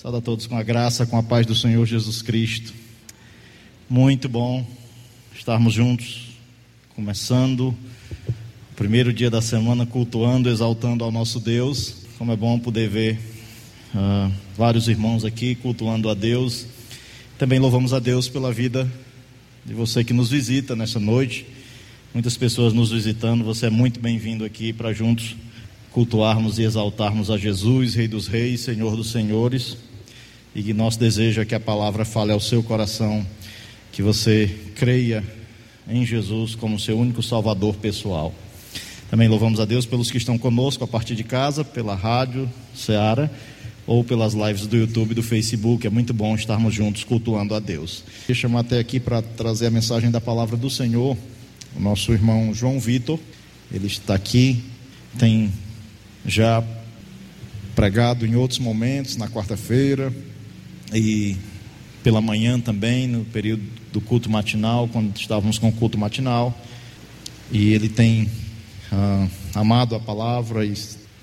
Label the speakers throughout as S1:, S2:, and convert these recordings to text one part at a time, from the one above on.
S1: Saúde a todos com a graça, com a paz do Senhor Jesus Cristo. Muito bom estarmos juntos, começando o primeiro dia da semana, cultuando, exaltando ao nosso Deus. Como é bom poder ver uh, vários irmãos aqui cultuando a Deus. Também louvamos a Deus pela vida de você que nos visita nessa noite. Muitas pessoas nos visitando, você é muito bem-vindo aqui para juntos cultuarmos e exaltarmos a Jesus, Rei dos Reis, Senhor dos Senhores e que nosso desejo é que a palavra fale ao seu coração, que você creia em Jesus como seu único Salvador pessoal. Também louvamos a Deus pelos que estão conosco a partir de casa, pela rádio Seara ou pelas lives do YouTube e do Facebook. É muito bom estarmos juntos cultuando a Deus. Queria chamar até aqui para trazer a mensagem da palavra do Senhor, o nosso irmão João Vitor. Ele está aqui, tem já pregado em outros momentos, na quarta-feira, e pela manhã também, no período do culto matinal, quando estávamos com o culto matinal. E ele tem ah, amado a palavra e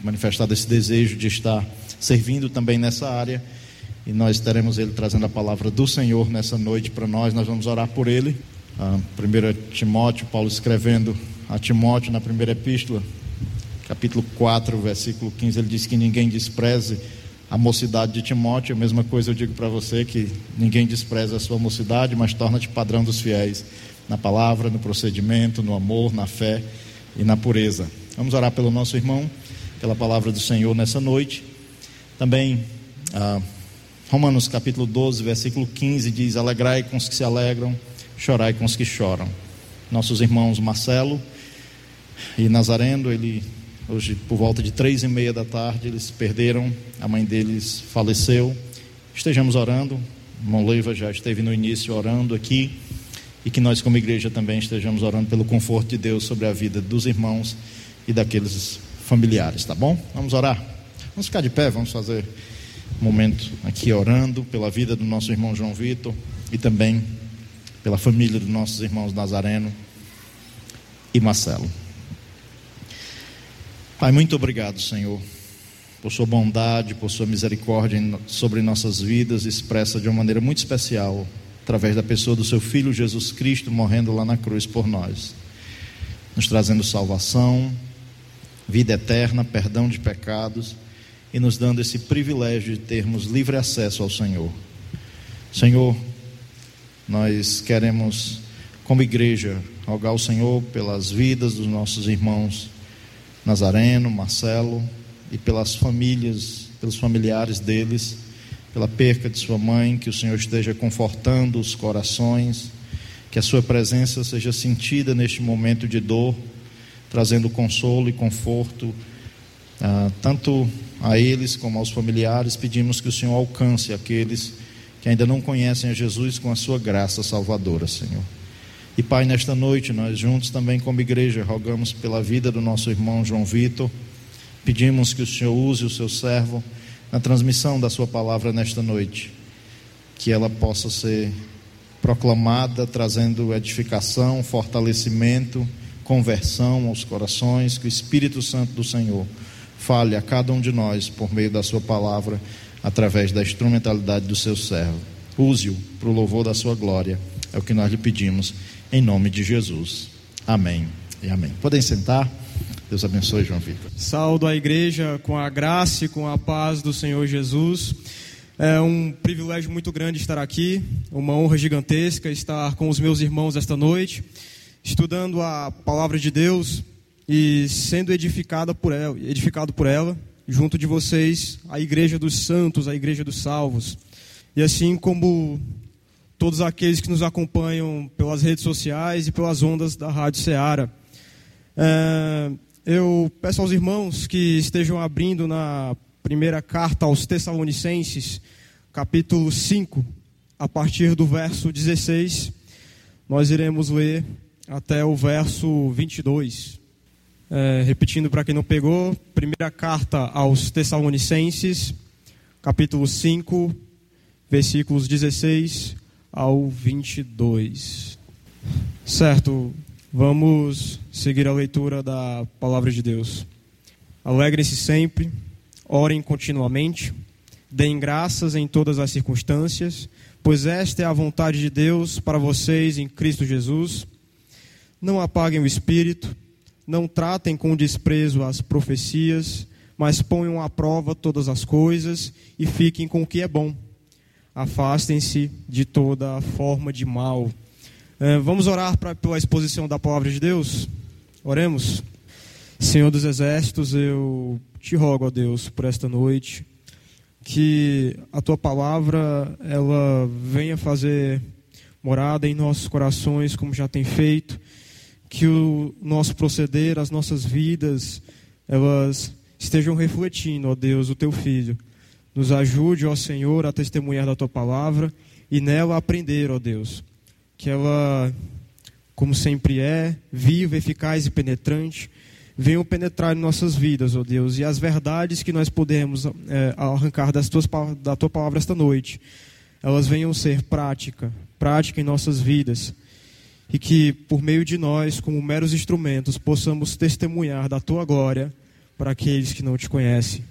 S1: manifestado esse desejo de estar servindo também nessa área. E nós teremos ele trazendo a palavra do Senhor nessa noite para nós. Nós vamos orar por ele. Ah, 1 Timóteo, Paulo escrevendo a Timóteo na primeira epístola, capítulo 4, versículo 15, ele diz que ninguém despreze a mocidade de Timóteo. A mesma coisa eu digo para você que ninguém despreza a sua mocidade, mas torna-te padrão dos fiéis na palavra, no procedimento, no amor, na fé e na pureza. Vamos orar pelo nosso irmão, pela palavra do Senhor nessa noite. Também ah, Romanos capítulo 12, versículo 15 diz: Alegrai com os que se alegram, chorai com os que choram. Nossos irmãos Marcelo e Nazareno, ele Hoje, por volta de três e meia da tarde, eles perderam, a mãe deles faleceu. Estejamos orando, irmão Leiva já esteve no início orando aqui, e que nós, como igreja, também estejamos orando pelo conforto de Deus sobre a vida dos irmãos e daqueles familiares, tá bom? Vamos orar? Vamos ficar de pé, vamos fazer um momento aqui orando pela vida do nosso irmão João Vitor e também pela família dos nossos irmãos Nazareno e Marcelo. Pai, muito obrigado, Senhor, por Sua bondade, por Sua misericórdia sobre nossas vidas, expressa de uma maneira muito especial, através da pessoa do Seu Filho Jesus Cristo morrendo lá na cruz por nós, nos trazendo salvação, vida eterna, perdão de pecados e nos dando esse privilégio de termos livre acesso ao Senhor. Senhor, nós queremos, como igreja, rogar ao Senhor pelas vidas dos nossos irmãos Nazareno, Marcelo e pelas famílias, pelos familiares deles, pela perca de sua mãe, que o Senhor esteja confortando os corações, que a sua presença seja sentida neste momento de dor, trazendo consolo e conforto, ah, tanto a eles como aos familiares. Pedimos que o Senhor alcance aqueles que ainda não conhecem a Jesus com a sua graça salvadora, Senhor. E Pai, nesta noite, nós juntos também como igreja rogamos pela vida do nosso irmão João Vitor. Pedimos que o Senhor use o seu servo na transmissão da sua palavra nesta noite. Que ela possa ser proclamada, trazendo edificação, fortalecimento, conversão aos corações. Que o Espírito Santo do Senhor fale a cada um de nós por meio da sua palavra, através da instrumentalidade do seu servo. Use-o para o louvor da sua glória. É o que nós lhe pedimos em nome de Jesus. Amém e amém. Podem sentar. Deus abençoe, João Vitor.
S2: Saldo a igreja com a graça e com a paz do Senhor Jesus. É um privilégio muito grande estar aqui, uma honra gigantesca estar com os meus irmãos esta noite, estudando a palavra de Deus e sendo edificada por ela, edificado por ela, junto de vocês, a igreja dos santos, a igreja dos salvos. E assim como todos aqueles que nos acompanham pelas redes sociais e pelas ondas da Rádio Ceará. É, eu peço aos irmãos que estejam abrindo na primeira carta aos Tessalonicenses, capítulo 5, a partir do verso 16. Nós iremos ler até o verso 22. É, repetindo para quem não pegou, primeira carta aos Tessalonicenses, capítulo 5, versículos 16 ao 22. Certo, vamos seguir a leitura da palavra de Deus. Alegrem-se sempre, orem continuamente, Deem graças em todas as circunstâncias, pois esta é a vontade de Deus para vocês em Cristo Jesus. Não apaguem o espírito, não tratem com desprezo as profecias, mas ponham à prova todas as coisas e fiquem com o que é bom. Afastem-se de toda forma de mal. É, vamos orar pra, pela exposição da palavra de Deus? Oremos. Senhor dos Exércitos, eu te rogo, ó Deus, por esta noite que a tua palavra ela venha fazer morada em nossos corações, como já tem feito, que o nosso proceder, as nossas vidas, elas estejam refletindo, ó Deus, o teu filho. Nos ajude, ó Senhor, a testemunhar da tua palavra e nela aprender, ó Deus, que ela, como sempre é, viva, eficaz e penetrante, venham penetrar em nossas vidas, ó Deus, e as verdades que nós podemos é, arrancar das tuas, da tua palavra esta noite, elas venham ser prática, prática em nossas vidas, e que por meio de nós, como meros instrumentos, possamos testemunhar da tua glória para aqueles que não te conhecem.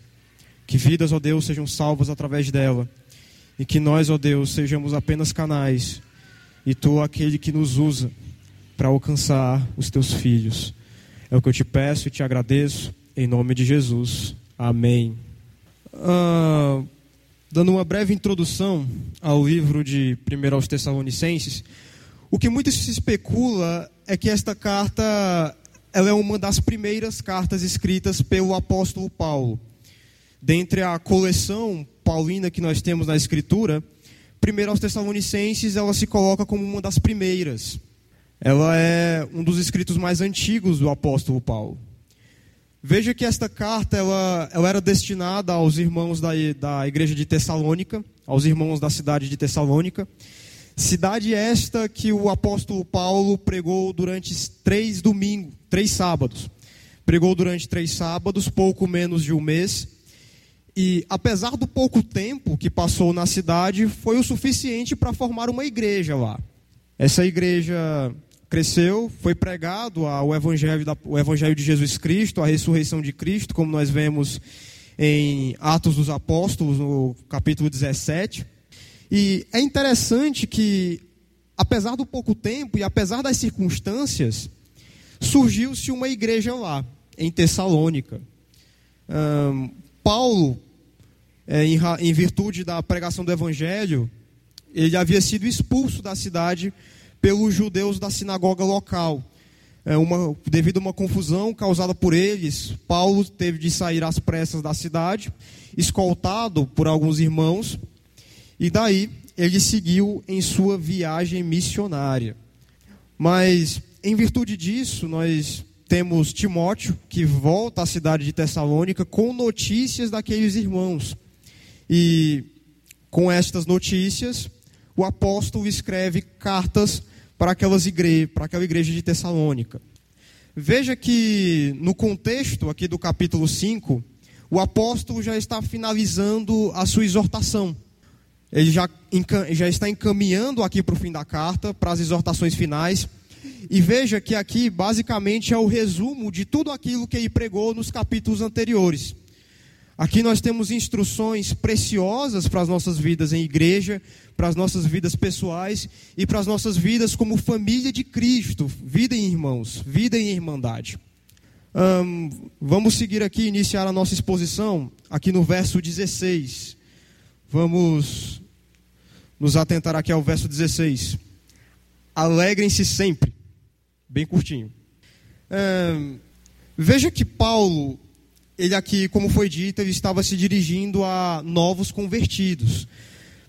S2: Que vidas, ó Deus, sejam salvas através dela, e que nós, ó Deus, sejamos apenas canais, e tu aquele que nos usa para alcançar os teus filhos. É o que eu te peço e te agradeço, em nome de Jesus. Amém. Ah, dando uma breve introdução ao livro de 1 aos Tessalonicenses, o que muito se especula é que esta carta ela é uma das primeiras cartas escritas pelo apóstolo Paulo. Dentre a coleção paulina que nós temos na Escritura, 1 aos Tessalonicenses ela se coloca como uma das primeiras ela é um dos escritos mais antigos do apóstolo Paulo. Veja que esta carta ela, ela era destinada aos irmãos da, da igreja de Tessalônica, aos irmãos da cidade de Tessalônica. Cidade esta que o apóstolo Paulo pregou durante três domingos, três sábados. Pregou durante três sábados, pouco menos de um mês. E apesar do pouco tempo que passou na cidade, foi o suficiente para formar uma igreja lá. Essa igreja cresceu, foi pregado o evangelho, da, o evangelho de Jesus Cristo, a ressurreição de Cristo, como nós vemos em Atos dos Apóstolos, no capítulo 17. E é interessante que, apesar do pouco tempo e apesar das circunstâncias, surgiu-se uma igreja lá, em Tessalônica. Um, Paulo, é, em, em virtude da pregação do evangelho, ele havia sido expulso da cidade pelos judeus da sinagoga local. É uma, devido a uma confusão causada por eles, Paulo teve de sair às pressas da cidade, escoltado por alguns irmãos, e daí ele seguiu em sua viagem missionária. Mas, em virtude disso, nós temos Timóteo, que volta à cidade de Tessalônica com notícias daqueles irmãos. E com estas notícias, o apóstolo escreve cartas para, aquelas igre para aquela igreja de Tessalônica. Veja que no contexto aqui do capítulo 5, o apóstolo já está finalizando a sua exortação. Ele já, já está encaminhando aqui para o fim da carta, para as exortações finais. E veja que aqui basicamente é o resumo de tudo aquilo que ele pregou nos capítulos anteriores. Aqui nós temos instruções preciosas para as nossas vidas em igreja, para as nossas vidas pessoais e para as nossas vidas como família de Cristo, vida em irmãos, vida em irmandade. Vamos seguir aqui, iniciar a nossa exposição, aqui no verso 16. Vamos nos atentar aqui ao verso 16. Alegrem-se sempre. Bem curtinho. Veja que Paulo ele aqui, como foi dito, ele estava se dirigindo a novos convertidos.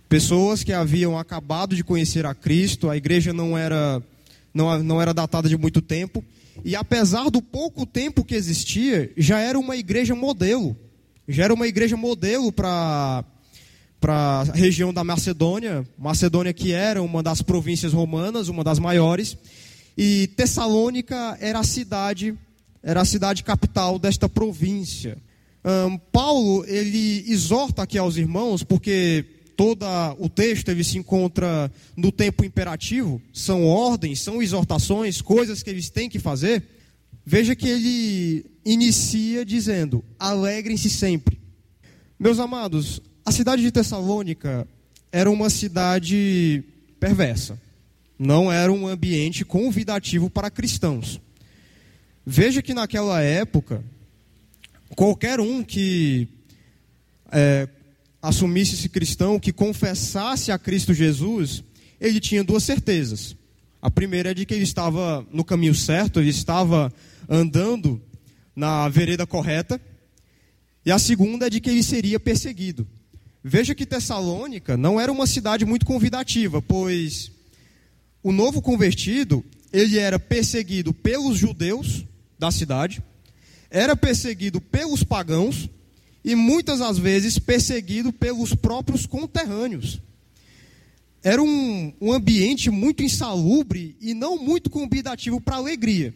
S2: Pessoas que haviam acabado de conhecer a Cristo, a igreja não era, não, não era datada de muito tempo, e apesar do pouco tempo que existia, já era uma igreja modelo. Já era uma igreja modelo para para a região da Macedônia, Macedônia que era uma das províncias romanas, uma das maiores, e Tessalônica era a cidade era a cidade capital desta província. Um, Paulo ele exorta aqui aos irmãos, porque todo o texto ele se encontra no tempo imperativo, são ordens, são exortações, coisas que eles têm que fazer. Veja que ele inicia dizendo: alegrem-se sempre. Meus amados, A cidade de Tessalônica era uma cidade perversa. Não era um ambiente convidativo para cristãos. Veja que naquela época, qualquer um que é, assumisse-se cristão, que confessasse a Cristo Jesus, ele tinha duas certezas. A primeira é de que ele estava no caminho certo, ele estava andando na vereda correta. E a segunda é de que ele seria perseguido. Veja que Tessalônica não era uma cidade muito convidativa, pois o novo convertido, ele era perseguido pelos judeus da cidade, era perseguido pelos pagãos e muitas das vezes perseguido pelos próprios conterrâneos. Era um, um ambiente muito insalubre e não muito convidativo para alegria.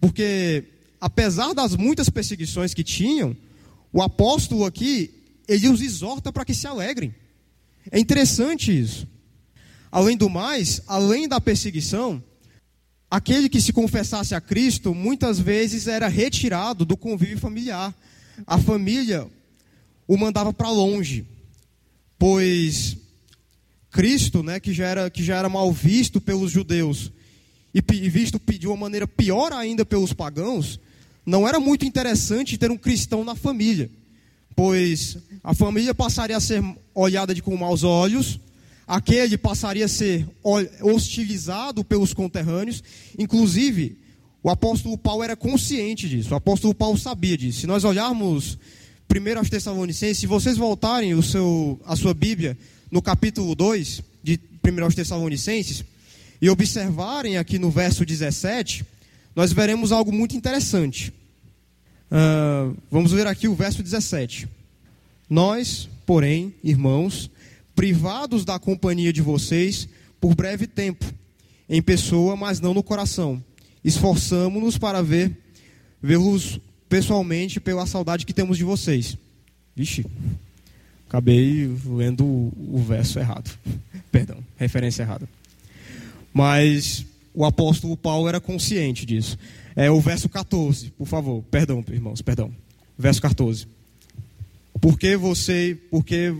S2: Porque, apesar das muitas perseguições que tinham, o apóstolo aqui, ele os exorta para que se alegrem. É interessante isso. Além do mais, além da perseguição, aquele que se confessasse a Cristo muitas vezes era retirado do convívio familiar. A família o mandava para longe, pois Cristo, né, que já era que já era mal visto pelos judeus e visto de uma maneira pior ainda pelos pagãos, não era muito interessante ter um cristão na família, pois a família passaria a ser olhada de com maus olhos, aquele passaria a ser hostilizado pelos conterrâneos, inclusive o apóstolo Paulo era consciente disso, o apóstolo Paulo sabia disso. Se nós olharmos primeiro aos Tessalonicenses, se vocês voltarem o seu, a sua Bíblia no capítulo 2 de 1 aos Tessalonicenses e observarem aqui no verso 17, nós veremos algo muito interessante. Uh, vamos ver aqui o verso 17. Nós, porém, irmãos, privados da companhia de vocês por breve tempo, em pessoa, mas não no coração esforçamos-nos para ver, vê-los pessoalmente pela saudade que temos de vocês. Vixe, acabei lendo o, verso errado. Perdão, referência errada. Mas o apóstolo Paulo era consciente disso. É o verso 14, por favor. Perdão, irmãos, perdão. Verso 14. Porque, você, porque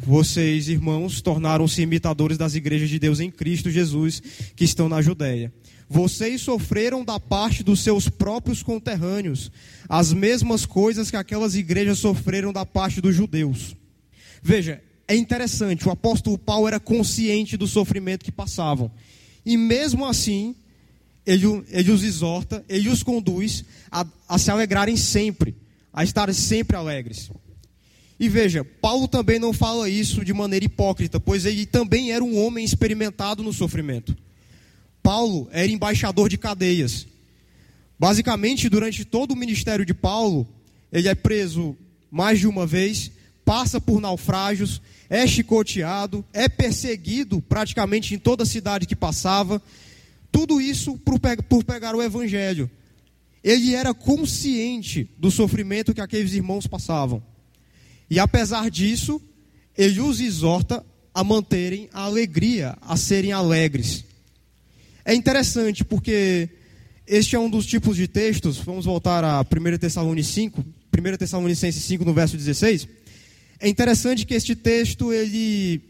S2: vocês, irmãos, tornaram-se imitadores das igrejas de Deus em Cristo Jesus que estão na Judéia vocês sofreram da parte dos seus próprios conterrâneos as mesmas coisas que aquelas igrejas sofreram da parte dos judeus. Veja, é interessante, o apóstolo Paulo era consciente do sofrimento que passavam. E mesmo assim, ele, ele os exorta, ele os conduz a, a se alegrarem sempre, a estarem sempre alegres. E veja, Paulo também não fala isso de maneira hipócrita, pois ele também era um homem experimentado no sofrimento. Paulo era embaixador de cadeias. Basicamente, durante todo o ministério de Paulo, ele é preso mais de uma vez, passa por naufrágios, é chicoteado, é perseguido praticamente em toda a cidade que passava. Tudo isso por, pegar o evangelho. Ele era consciente do sofrimento que aqueles irmãos passavam. E apesar disso, ele os exorta a manterem a alegria, a serem alegres. É interessante porque este é um dos tipos de textos, vamos voltar a 1 Tessalonicenses 5, 1 Tessalonicenses 5 no verso 16. É interessante que este texto ele,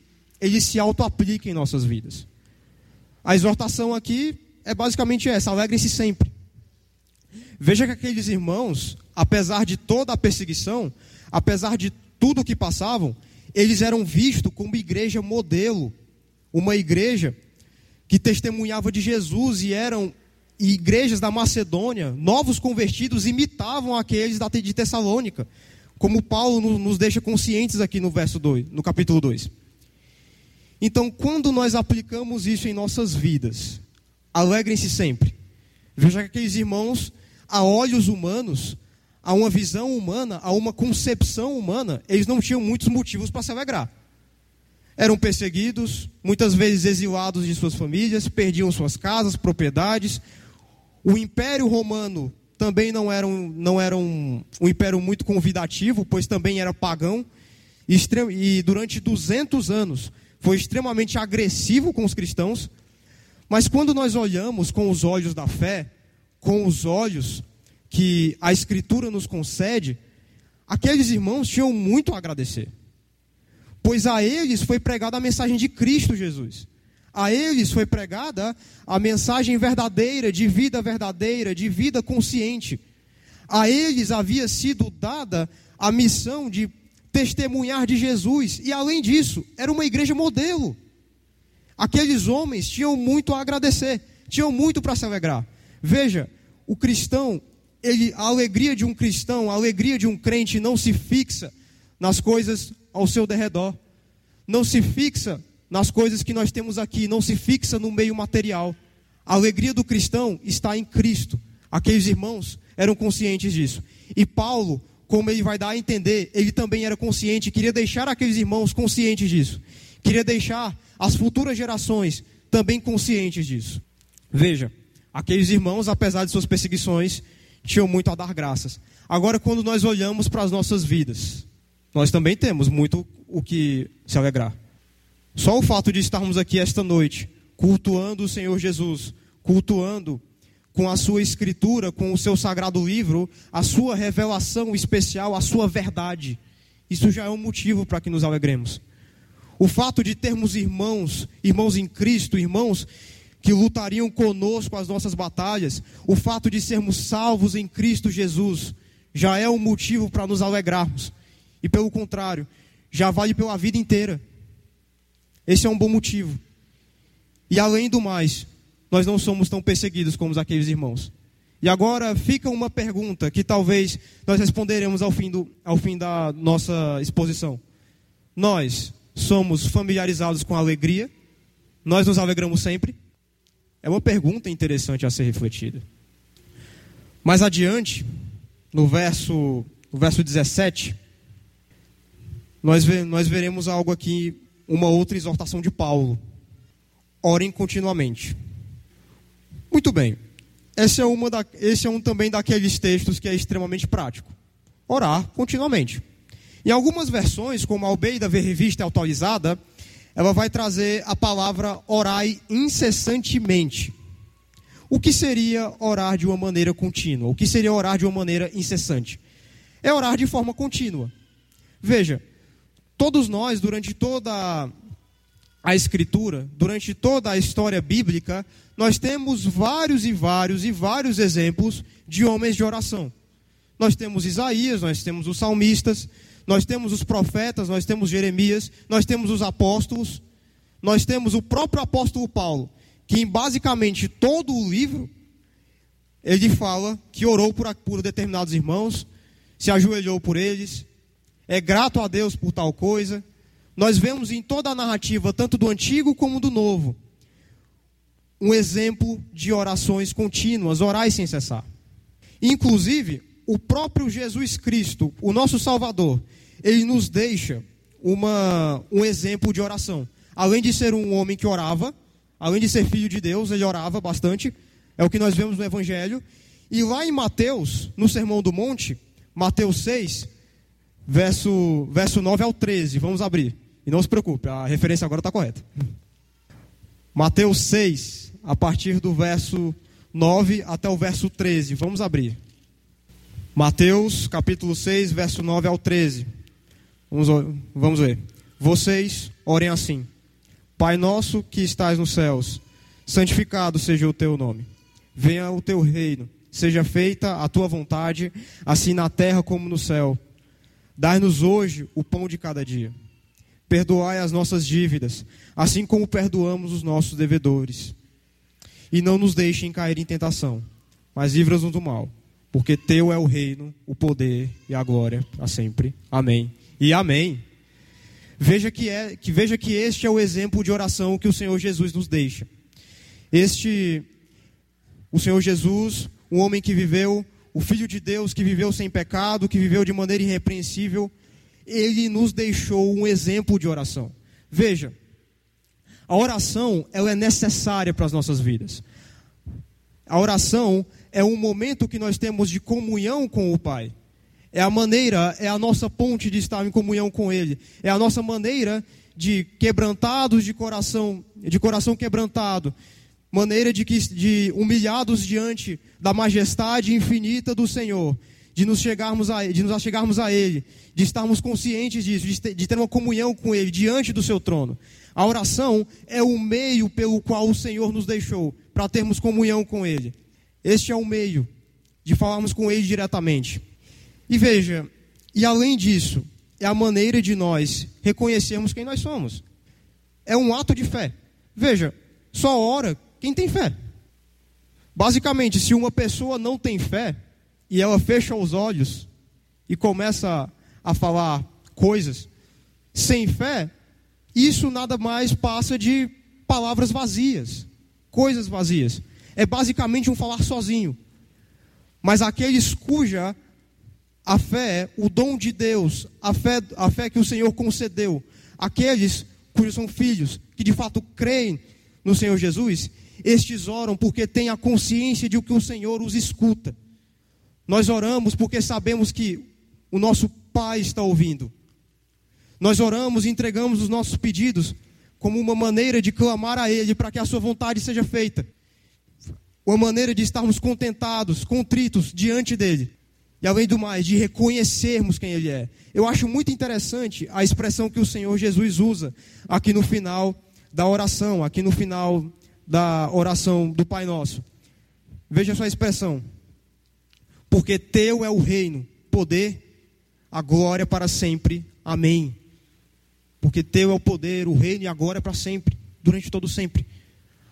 S2: ele se auto-aplica em nossas vidas. A exortação aqui é basicamente essa: alegrem-se sempre. Veja que aqueles irmãos, apesar de toda a perseguição, apesar de tudo o que passavam, eles eram vistos como igreja modelo, uma igreja que testemunhava de Jesus e eram igrejas da Macedônia, novos convertidos imitavam aqueles da de Tessalônica, como Paulo nos deixa conscientes aqui no verso 2, no capítulo 2. Então, quando nós aplicamos isso em nossas vidas, alegrem-se sempre. Veja que aqueles irmãos, a olhos humanos, a uma visão humana, a uma concepção humana, eles não tinham muitos motivos para se alegrar eram perseguidos, muitas vezes exilados de suas famílias, perdiam suas casas, propriedades. O Império Romano também não era um, não era um, um império muito convidativo, pois também era pagão. E, e durante 200 anos foi extremamente agressivo com os cristãos. Mas quando nós olhamos com os olhos da fé, com os olhos que a Escritura nos concede, aqueles irmãos tinham muito a agradecer. pois a eles foi pregada a mensagem de Cristo Jesus. A eles foi pregada a mensagem verdadeira, de vida verdadeira, de vida consciente. A eles havia sido dada a missão de testemunhar de Jesus, e além disso, era uma igreja modelo. Aqueles homens tinham muito a agradecer, tinham muito para se alegrar. Veja, o cristão, ele, a alegria de um cristão, a alegria de um crente não se fixa nas coisas ao seu derredor, não se fixa nas coisas que nós temos aqui, não se fixa no meio material. A alegria do cristão está em Cristo. Aqueles irmãos eram conscientes disso. E Paulo, como ele vai dar a entender, ele também era consciente, queria deixar aqueles irmãos conscientes disso. Queria deixar as futuras gerações também conscientes disso. Veja, aqueles irmãos, apesar de suas perseguições, tinham muito a dar graças. Agora, quando nós olhamos para as nossas vidas, nós também temos muito o que se alegrar. Só o fato de estarmos aqui esta noite, cultuando o Senhor Jesus, cultuando com a sua escritura, com o seu sagrado livro, a sua revelação especial, a sua verdade. Isso já é um motivo para que nos alegremos. O fato de termos irmãos, irmãos em Cristo, irmãos que lutariam conosco as nossas batalhas, o fato de sermos salvos em Cristo Jesus, já é um motivo para nos alegrarmos. E pelo contrário, já vale pela vida inteira. Esse é um bom motivo. E além do mais, nós não somos tão perseguidos como aqueles irmãos. E agora fica uma pergunta que talvez nós responderemos ao fim, do, ao fim da nossa exposição. Nós somos familiarizados com a alegria? Nós nos alegramos sempre? É uma pergunta interessante a ser refletida. Mais adiante, no verso, no verso 17, nós, nós veremos algo aqui, uma outra exortação de Paulo. Orem continuamente. Muito bem. Esse é, uma da, esse é um também daqueles textos que é extremamente prático. Orar continuamente. Em algumas versões, como a Albeida V Revista Atualizada, ela vai trazer a palavra orai incessantemente. O que seria orar de uma maneira contínua? O que seria orar de uma maneira incessante? É orar de forma contínua. Veja, todos nós, durante toda a Escritura, durante toda a história bíblica, nós temos vários e vários e vários exemplos de homens de oração. Nós temos Isaías, nós temos os salmistas, nós temos os profetas, nós temos Jeremias, nós temos os apóstolos, nós temos o próprio apóstolo Paulo, que em basicamente todo o livro, ele fala que orou por, por determinados irmãos, se ajoelhou por eles, é grato a Deus por tal coisa. Nós vemos em toda a narrativa, tanto do Antigo como do Novo, um exemplo de orações contínuas, orar sem cessar. Inclusive, o próprio Jesus Cristo, o nosso Salvador, ele nos deixa uma, um exemplo de oração. Além de ser um homem que orava, além de ser filho de Deus, ele orava bastante. É o que nós vemos no Evangelho. E lá em Mateus, no Sermão do Monte, Mateus 6, verso, verso 9 ao 13. Vamos abrir. E não se preocupe, a referência agora está correta. Mateus 6, a partir do verso 9 até o verso 13. Vamos abrir. Mateus capítulo 6, verso 9 ao 13. Vamos, vamos ver. Vocês orem assim: Pai nosso que estás nos céus, santificado seja o teu nome. Venha o teu reino, seja feita a tua vontade, assim na terra como no céu. Dai-nos hoje o pão de cada dia. Perdoai as nossas dívidas, assim como perdoamos os nossos devedores. E não nos deixem cair em tentação, mas livra-nos do mal porque teu é o reino, o poder e a glória para sempre. Amém. E amém. Veja que, é, que veja que este é o exemplo de oração que o Senhor Jesus nos deixa. Este, o Senhor Jesus, um homem que viveu, o Filho de Deus que viveu sem pecado, que viveu de maneira irrepreensível, ele nos deixou um exemplo de oração. Veja, a oração ela é necessária para as nossas vidas. A oração é um momento que nós temos de comunhão com o Pai. É a maneira, é a nossa ponte de estar em comunhão com Ele. É a nossa maneira de quebrantados de coração, de coração quebrantado, maneira de, que, de humilhados diante da majestade infinita do Senhor, de nos chegarmos a de nos achegarmos a ele, de estarmos conscientes disso, de ter, de ter uma comunhão com ele diante do seu trono. A oração é o meio pelo qual o Senhor nos deixou para termos comunhão com ele. Este é o meio de falarmos com ele diretamente. E veja, e além disso, é a maneira de nós reconhecermos quem nós somos. É um ato de fé. Veja, só ora quem tem fé. Basicamente, se uma pessoa não tem fé e ela fecha os olhos e começa a falar coisas sem fé, isso nada mais passa de palavras vazias, coisas vazias. É basicamente um falar sozinho. Mas aqueles cuja a fé, o dom de Deus, a fé, a fé que o Senhor concedeu, aqueles cujos são filhos, que de fato creem no Senhor Jesus, estes oram porque têm a consciência de que o Senhor os escuta. Nós oramos porque sabemos que o nosso Pai está ouvindo. Nós oramos e entregamos os nossos pedidos como uma maneira de clamar a Ele para que a Sua vontade seja feita. Uma maneira de estarmos contentados, contritos diante dEle. E além do mais, de reconhecermos quem Ele é. Eu acho muito interessante a expressão que o Senhor Jesus usa aqui no final da oração, aqui no final da oração do Pai Nosso. Veja só a expressão. Porque teu é o reino, poder, a glória para sempre. Amém. Porque teu é o poder, o reino e a glória para sempre, durante todo sempre.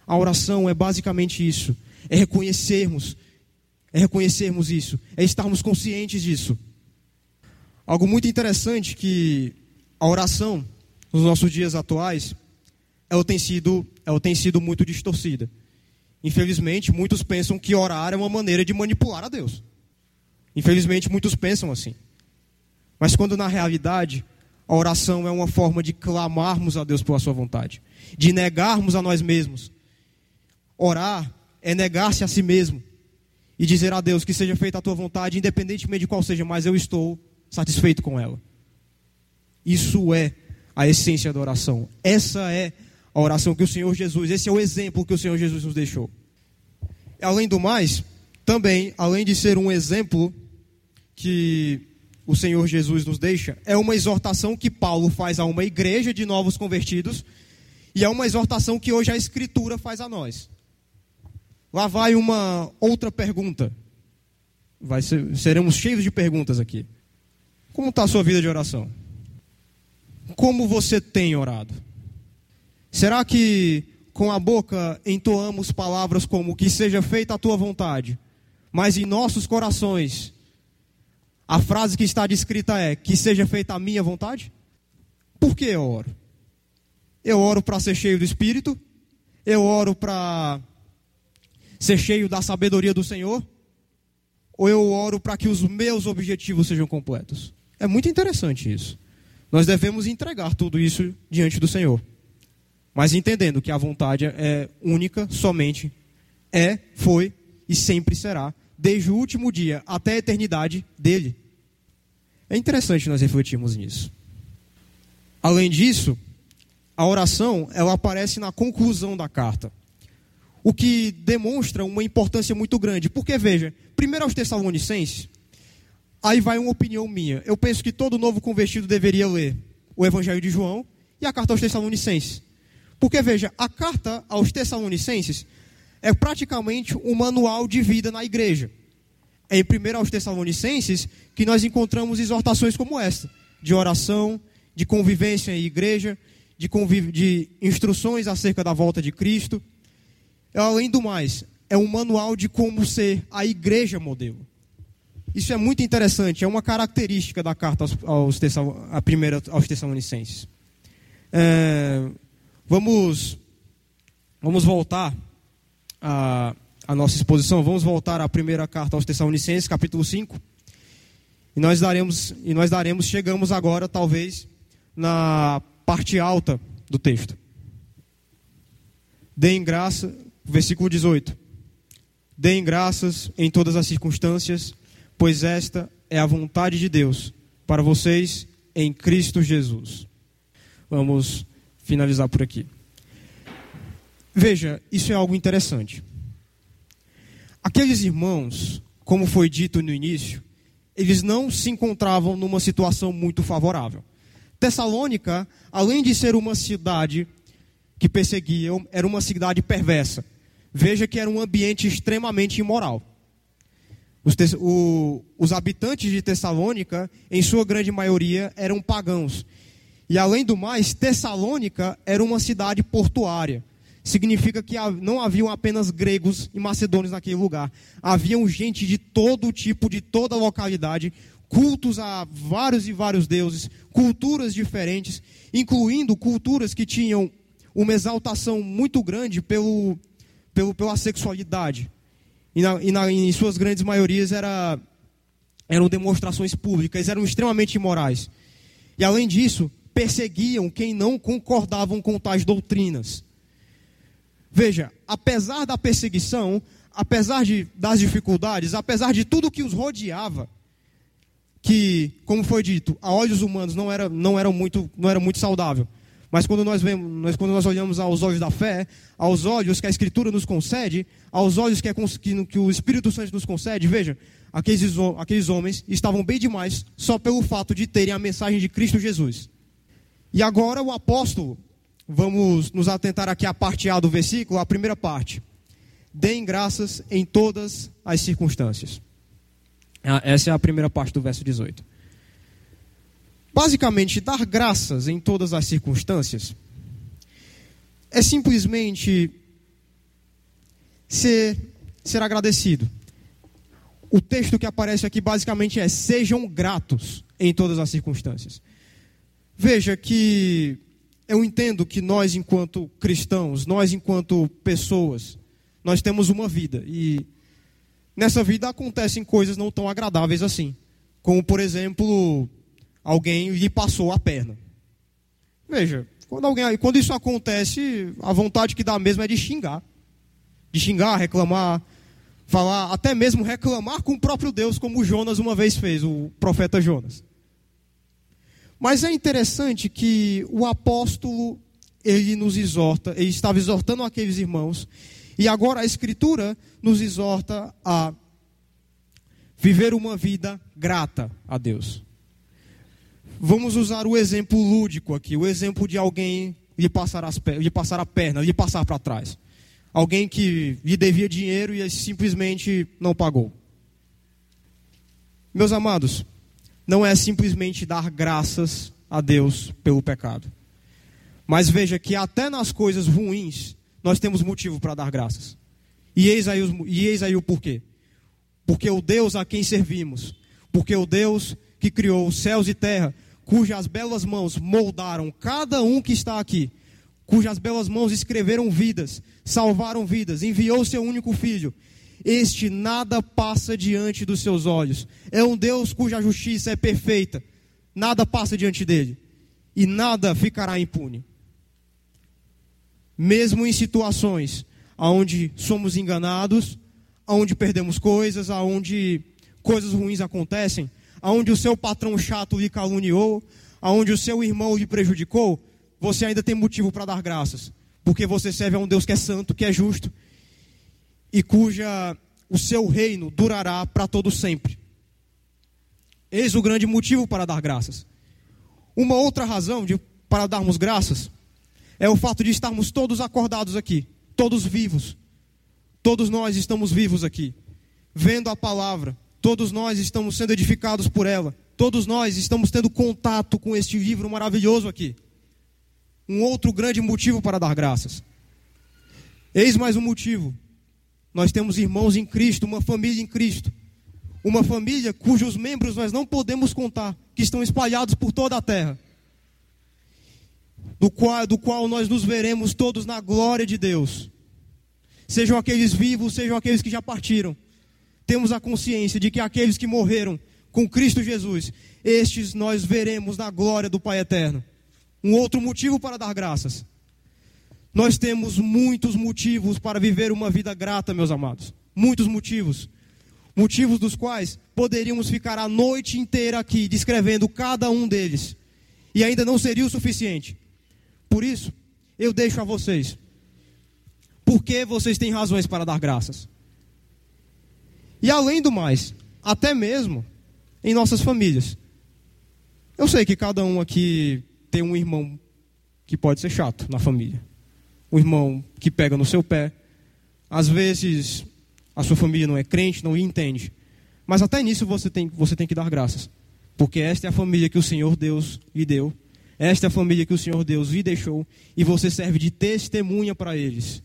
S2: A oração é basicamente isso, é reconhecermos, é reconhecermos isso, é estarmos conscientes disso. Algo muito interessante que a oração nos nossos dias atuais ela tem sido, ela tem sido muito distorcida. Infelizmente, muitos pensam que orar é uma maneira de manipular a Deus. Infelizmente, muitos pensam assim. Mas quando na realidade a oração é uma forma de clamarmos a Deus pela sua vontade, de negarmos a nós mesmos. Orar é negar-se a si mesmo e dizer a Deus que seja feita a tua vontade, independentemente de qual seja, mas eu estou satisfeito com ela. Isso é a essência da oração. Essa é a oração que o Senhor Jesus, esse é o exemplo que o Senhor Jesus nos deixou. Além do mais, também, além de ser um exemplo que o Senhor Jesus nos deixa, é uma exortação que Paulo faz a uma igreja de novos convertidos e é uma exortação que hoje a Escritura faz a nós. Lá vai uma outra pergunta. Vai ser, seremos cheios de perguntas aqui. Como está a sua vida de oração? Como você tem orado? Será que com a boca entoamos palavras como que seja feita a tua vontade, mas em nossos corações a frase que está descrita é que seja feita a minha vontade? Por que eu oro? Eu oro para ser cheio do Espírito, eu oro para ser cheio da sabedoria do Senhor, ou eu oro para que os meus objetivos sejam completos? É muito interessante isso. Nós devemos entregar tudo isso diante do Senhor. Mas entendendo que a vontade é única, somente é, foi e sempre será, desde o último dia até a eternidade dele. É interessante nós refletirmos nisso. Além disso, a oração ela aparece na conclusão da carta. O que demonstra uma importância muito grande. Porque, veja, primeiro aos Tessalonicenses, aí vai uma opinião minha. Eu penso que todo novo convertido deveria ler o Evangelho de João e a carta aos Tessalonicenses. Porque veja, a carta aos Tessalonicenses é praticamente um manual de vida na igreja. É em 1 aos Tessalonicenses que nós encontramos exortações como esta, de oração, de convivência em igreja, de, de instruções acerca da volta de Cristo. Além do mais, é um manual de como ser a igreja modelo. Isso é muito interessante, é uma característica da carta aos, aos, a primeira aos Tessalonicenses. É, Vamos, vamos voltar à, à nossa exposição, vamos voltar à primeira carta aos Tessalonicenses, capítulo 5. E nós daremos, e nós daremos, chegamos agora, talvez, na parte alta do texto. Deem graça, versículo 18. Deem graças em todas as circunstâncias, pois esta é a vontade de Deus para vocês em Cristo Jesus. Vamos finalizar por aqui. Veja, isso é algo interessante. Aqueles irmãos, como foi dito no início, eles não se encontravam numa situação muito favorável. Tessalônica, além de ser uma cidade que perseguiam, era uma cidade perversa. Veja que era um ambiente extremamente imoral. Os, o, os habitantes de Tessalônica, em sua grande maioria, eram pagãos. E além do mais, Tessalônica era uma cidade portuária. Significa que não haviam apenas gregos e macedônios naquele lugar. Haviam gente de todo tipo, de toda localidade, cultos a vários e vários deuses, culturas diferentes, incluindo culturas que tinham uma exaltação muito grande pelo, pelo, pela sexualidade e, na, e na, em suas grandes maiorias era, eram demonstrações públicas, eram extremamente imorais. E além disso, perseguiam quem não concordavam com tais doutrinas. Veja, apesar da perseguição, apesar de, das dificuldades, apesar de tudo que os rodeava, que, como foi dito, a olhos humanos não era, não era, muito, não era muito saudável. Mas quando nós, vemos, nós, quando nós olhamos aos olhos da fé, aos olhos que a Escritura nos concede, aos olhos que, é, que, que o Espírito Santo nos concede, veja, aqueles, aqueles homens estavam bem demais só pelo fato de terem a mensagem de Cristo Jesus. E agora o apóstolo, vamos nos atentar aqui à parte A do versículo, a primeira parte. Deem graças em todas as circunstâncias. Ah, essa é a primeira parte do verso 18. Basicamente, dar graças em todas as circunstâncias é simplesmente ser, ser agradecido. O texto que aparece aqui basicamente é: sejam gratos em todas as circunstâncias. Veja que eu entendo que nós, enquanto cristãos, nós, enquanto pessoas, nós temos uma vida e nessa vida acontecem coisas não tão agradáveis assim. Como, por exemplo, alguém lhe passou a perna. Veja, quando, alguém, quando isso acontece, a vontade que dá mesmo é de xingar. De xingar, reclamar, falar, até mesmo reclamar com o próprio Deus, como Jonas uma vez fez, o profeta Jonas. Mas é interessante que o apóstolo, ele nos exorta, ele estava exortando aqueles irmãos, e agora a Escritura nos exorta a viver uma vida grata a Deus. Vamos usar o exemplo lúdico aqui, o exemplo de alguém lhe passar, as, lhe passar a perna, lhe passar para trás. Alguém que lhe devia dinheiro e simplesmente não pagou. Meus amados, não é simplesmente dar graças a Deus pelo pecado. Mas veja que até nas coisas ruins nós temos motivo para dar graças. E eis, aí os, e eis aí o porquê. Porque o Deus a quem servimos, porque o Deus que criou os céus e terra, cujas belas mãos moldaram cada um que está aqui, cujas belas mãos escreveram vidas, salvaram vidas, enviou seu único filho. Este nada passa diante dos seus olhos. É um Deus cuja justiça é perfeita. Nada passa diante dele. E nada ficará impune. Mesmo em situações onde somos enganados, onde perdemos coisas, onde coisas ruins acontecem, aonde o seu patrão chato lhe caluniou, aonde o seu irmão lhe prejudicou, você ainda tem motivo para dar graças, porque você serve a um Deus que é santo, que é justo e cuja o seu reino durará para todo sempre. Eis o grande motivo para dar graças. Uma outra razão de, para darmos graças é o fato de estarmos todos acordados aqui, todos vivos. Todos nós estamos vivos aqui, vendo a palavra, Todos nós estamos sendo edificados por ela. Todos nós estamos tendo contato com este livro maravilhoso aqui. Um outro grande motivo para dar graças. Eis mais um motivo. Nós temos irmãos em Cristo, uma família em Cristo. Uma família cujos membros nós não podemos contar, que estão espalhados por toda a terra. Do qual, do qual nós nos veremos todos na glória de Deus. Sejam aqueles vivos, sejam aqueles que já partiram temos a consciência de que aqueles que morreram com Cristo Jesus, estes nós veremos na glória do Pai eterno. Um outro motivo para dar graças. Nós temos muitos motivos para viver uma vida grata, meus amados. Muitos motivos. Motivos dos quais poderíamos ficar a noite inteira aqui descrevendo cada um deles. E ainda não seria o suficiente. Por isso, eu deixo a vocês. Por que vocês têm razões para dar graças? E além do mais, até mesmo em nossas famílias. Eu sei que cada um aqui tem um irmão que pode ser chato na família. Um irmão que pega no seu pé. Às vezes a sua família não é crente, não entende. Mas até nisso você tem, você tem que dar graças. Porque esta é a família que o Senhor Deus lhe deu. Esta é a família que o Senhor Deus lhe deixou. E você serve de testemunha para eles.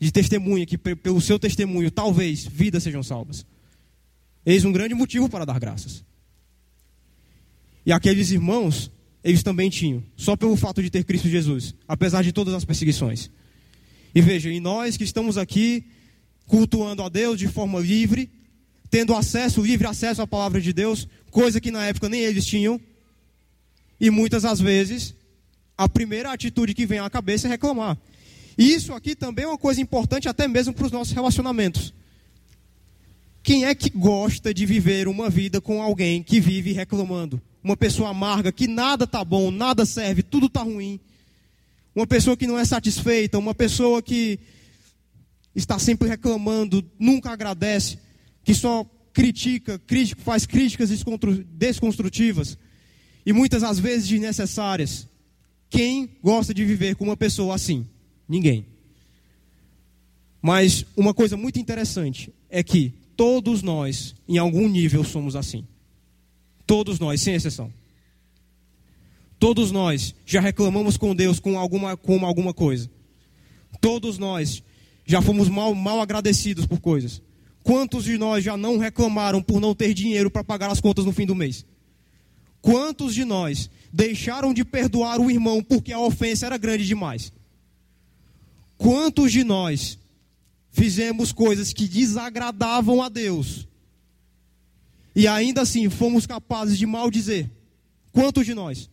S2: De testemunha, que pelo seu testemunho, talvez, vidas sejam salvas. Eis um grande motivo para dar graças. E aqueles irmãos, eles também tinham, só pelo fato de ter Cristo Jesus, apesar de todas as perseguições. E veja, e nós que estamos aqui cultuando a Deus de forma livre, tendo acesso, livre acesso à palavra de Deus, coisa que na época nem eles tinham, e muitas das vezes a primeira atitude que vem à cabeça é reclamar. E isso aqui também é uma coisa importante até mesmo para os nossos relacionamentos. Quem é que gosta de viver uma vida com alguém que vive reclamando? Uma pessoa amarga, que nada tá bom, nada serve, tudo tá ruim. Uma pessoa que não é satisfeita, uma pessoa que está sempre reclamando, nunca agradece, que só critica, faz críticas desconstrutivas e muitas às vezes desnecessárias. Quem gosta de viver com uma pessoa assim? Ninguém. Mas uma coisa muito interessante é que Todos nós, em algum nível, somos assim. Todos nós, sem exceção. Todos nós já reclamamos com Deus com alguma, com alguma coisa. Todos nós já fomos mal, mal agradecidos por coisas. Quantos de nós já não reclamaram por não ter dinheiro para pagar as contas no fim do mês? Quantos de nós deixaram de perdoar o irmão porque a ofensa era grande demais? Quantos de nós fizemos coisas que desagradavam a Deus, e ainda assim fomos capazes de maldizer. Quantos de nós?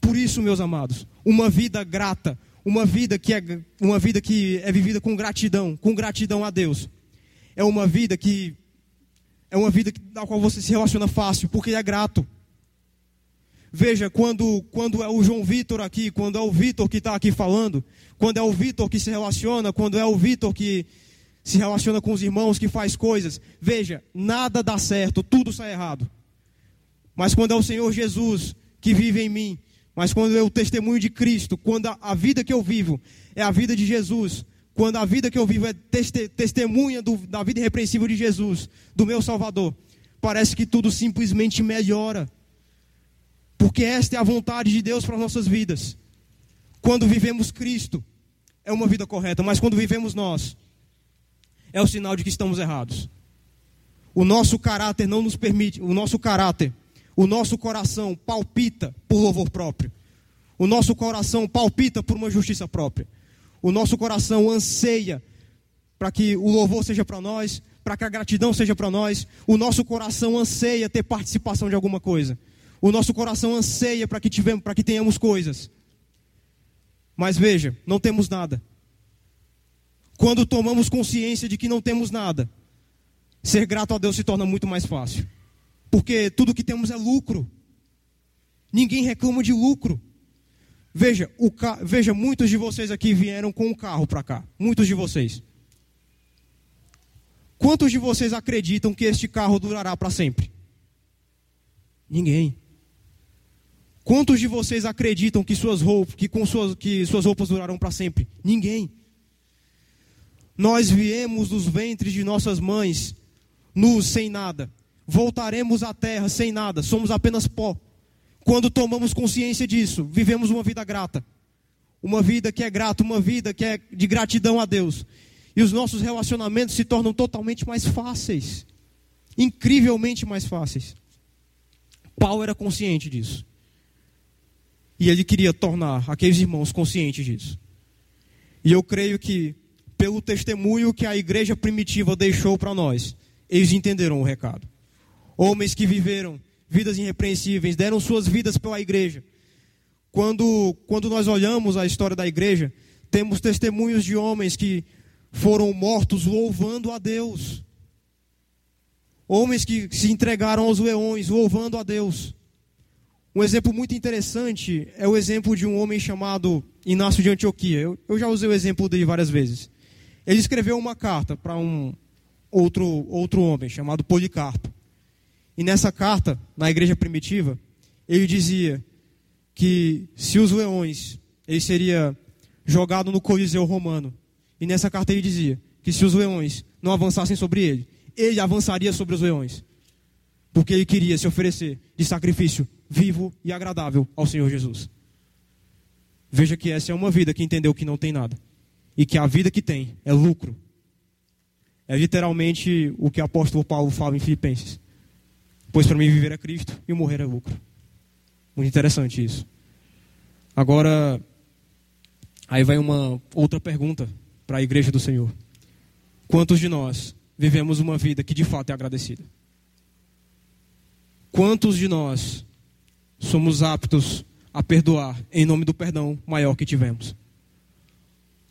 S2: Por isso, meus amados, uma vida grata, uma vida que é uma vida que é vivida com gratidão, com gratidão a Deus, é uma vida que é uma vida da qual você se relaciona fácil, porque é grato. Veja, quando, quando é o João Vitor aqui, quando é o Vitor que está aqui falando, quando é o Vitor que se relaciona, quando é o Vitor que se relaciona com os irmãos, que faz coisas, veja, nada dá certo, tudo sai errado. Mas quando é o Senhor Jesus que vive em mim, mas quando é o testemunho de Cristo, quando a, a vida que eu vivo é a vida de Jesus, quando a vida que eu vivo é teste, testemunha do, da vida irrepreensível de Jesus, do meu Salvador, parece que tudo simplesmente melhora. Porque esta é a vontade de Deus para as nossas vidas. Quando vivemos Cristo, é uma vida correta, mas quando vivemos nós, é o sinal de que estamos errados. O nosso caráter não nos permite, o nosso caráter, o nosso coração palpita por louvor próprio. O nosso coração palpita por uma justiça própria. O nosso coração anseia para que o louvor seja para nós, para que a gratidão seja para nós. O nosso coração anseia ter participação de alguma coisa. O nosso coração anseia para que, tivemos, que tenhamos coisas. Mas veja, não temos nada. Quando tomamos consciência de que não temos nada, ser grato a Deus se torna muito mais fácil. Porque tudo que temos é lucro. Ninguém reclama de lucro. Veja, ca... veja, muitos de vocês aqui vieram com um carro para cá. Muitos de vocês. Quantos de vocês acreditam que este carro durará para sempre? Ninguém. Quantos de vocês acreditam que suas roupas, que com suas, que suas roupas durarão para sempre? Ninguém. Nós viemos dos ventres de nossas mães, nus, sem nada. Voltaremos à terra sem nada, somos apenas pó. Quando tomamos consciência disso, vivemos uma vida grata. Uma vida que é grata, uma vida que é de gratidão a Deus. E os nossos relacionamentos se tornam totalmente mais fáceis. Incrivelmente mais fáceis. Paulo era consciente disso. E ele queria tornar aqueles irmãos conscientes disso. E eu creio que, pelo testemunho que a igreja primitiva deixou para nós, eles entenderam o recado. Homens que viveram vidas irrepreensíveis, deram suas vidas pela igreja. Quando, quando nós olhamos a história da igreja, temos testemunhos de homens que foram mortos louvando a Deus. Homens que se entregaram aos leões, louvando a Deus. Um exemplo muito interessante é o exemplo de um homem chamado Inácio de Antioquia. Eu, eu já usei o exemplo dele várias vezes. Ele escreveu uma carta para um outro, outro homem chamado Policarpo. E nessa carta, na igreja primitiva, ele dizia que se os leões, ele seria jogado no Coliseu romano. E nessa carta ele dizia que se os leões não avançassem sobre ele, ele avançaria sobre os leões. Porque ele queria se oferecer de sacrifício vivo e agradável ao Senhor Jesus. Veja que essa é uma vida que entendeu que não tem nada. E que a vida que tem é lucro. É literalmente o que o apóstolo Paulo fala em Filipenses. Pois para mim viver é Cristo e morrer é lucro. Muito interessante isso. Agora, aí vai uma outra pergunta para a igreja do Senhor. Quantos de nós vivemos uma vida que de fato é agradecida? Quantos de nós somos aptos a perdoar em nome do perdão maior que tivemos?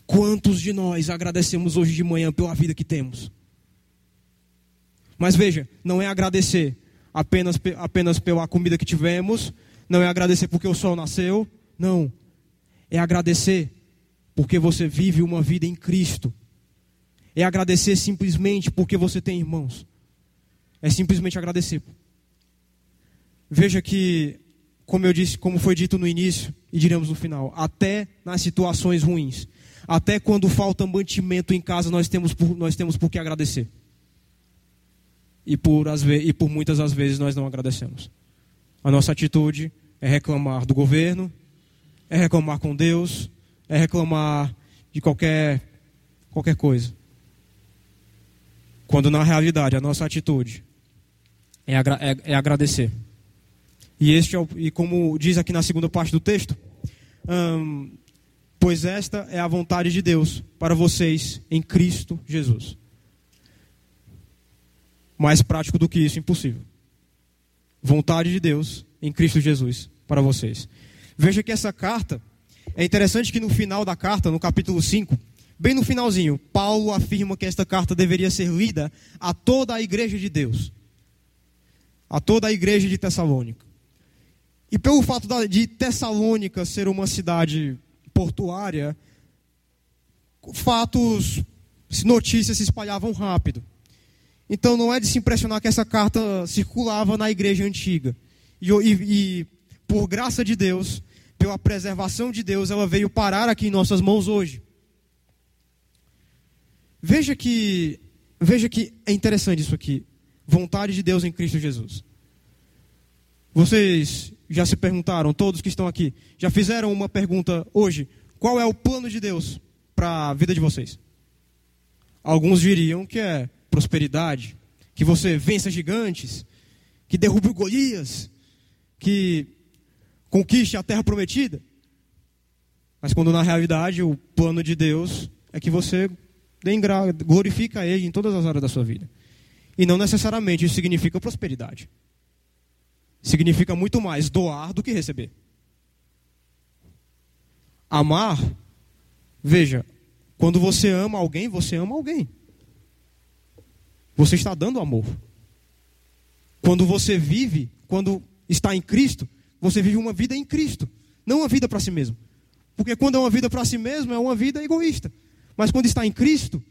S2: Quantos de nós agradecemos hoje de manhã pela vida que temos? Mas veja, não é agradecer apenas, apenas pela comida que tivemos, não é agradecer porque o sol nasceu, não. É agradecer porque você vive uma vida em Cristo. É agradecer simplesmente porque você tem irmãos. É simplesmente agradecer. Veja que, como eu disse, como foi dito no início e diremos no final, até nas situações ruins, até quando falta mantimento em casa, nós temos por, nós temos por que agradecer. E por, as, e por muitas das vezes nós não agradecemos. A nossa atitude é reclamar do governo, é reclamar com Deus, é reclamar de qualquer, qualquer coisa. Quando na realidade a nossa atitude é, é, é agradecer. E, este é o, e como diz aqui na segunda parte do texto, hum, pois esta é a vontade de Deus para vocês em Cristo Jesus. Mais prático do que isso, impossível. Vontade de Deus em Cristo Jesus para vocês. Veja que essa carta, é interessante que no final da carta, no capítulo 5, bem no finalzinho, Paulo afirma que esta carta deveria ser lida a toda a igreja de Deus, a toda a igreja de Tessalônica. E pelo fato de Tessalônica ser uma cidade portuária, fatos, notícias se espalhavam rápido. Então não é de se impressionar que essa carta circulava na igreja antiga. E, e, e, por graça de Deus, pela preservação de Deus, ela veio parar aqui em nossas mãos hoje. Veja que, veja que é interessante isso aqui. Vontade de Deus em Cristo Jesus. Vocês já se perguntaram, todos que estão aqui, já fizeram uma pergunta hoje: qual é o plano de Deus para a vida de vocês? Alguns diriam que é prosperidade, que você vença gigantes, que derrube Golias, que conquiste a terra prometida. Mas quando na realidade o plano de Deus é que você glorifica Ele em todas as áreas da sua vida. E não necessariamente isso significa prosperidade. Significa muito mais doar do que receber. Amar, veja, quando você ama alguém, você ama alguém. Você está dando amor. Quando você vive, quando está em Cristo, você vive uma vida em Cristo, não uma vida para si mesmo. Porque quando é uma vida para si mesmo, é uma vida egoísta. Mas quando está em Cristo,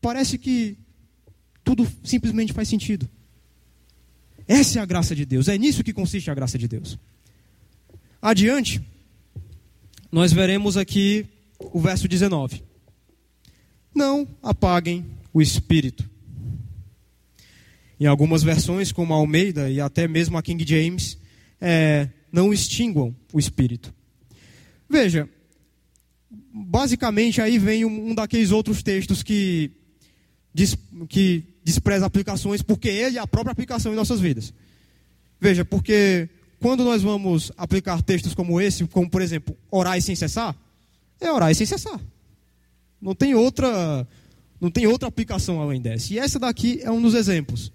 S2: parece que tudo simplesmente faz sentido. Essa é a graça de Deus, é nisso que consiste a graça de Deus. Adiante, nós veremos aqui o verso 19. Não apaguem o espírito. Em algumas versões, como a Almeida e até mesmo a King James, é, não extinguam o espírito. Veja, basicamente aí vem um, um daqueles outros textos que, que despreza aplicações, porque ele é a própria aplicação em nossas vidas. Veja, porque quando nós vamos aplicar textos como esse, como por exemplo, orar sem cessar, é orar sem cessar. Não tem outra, não tem outra aplicação além dessa. E essa daqui é um dos exemplos.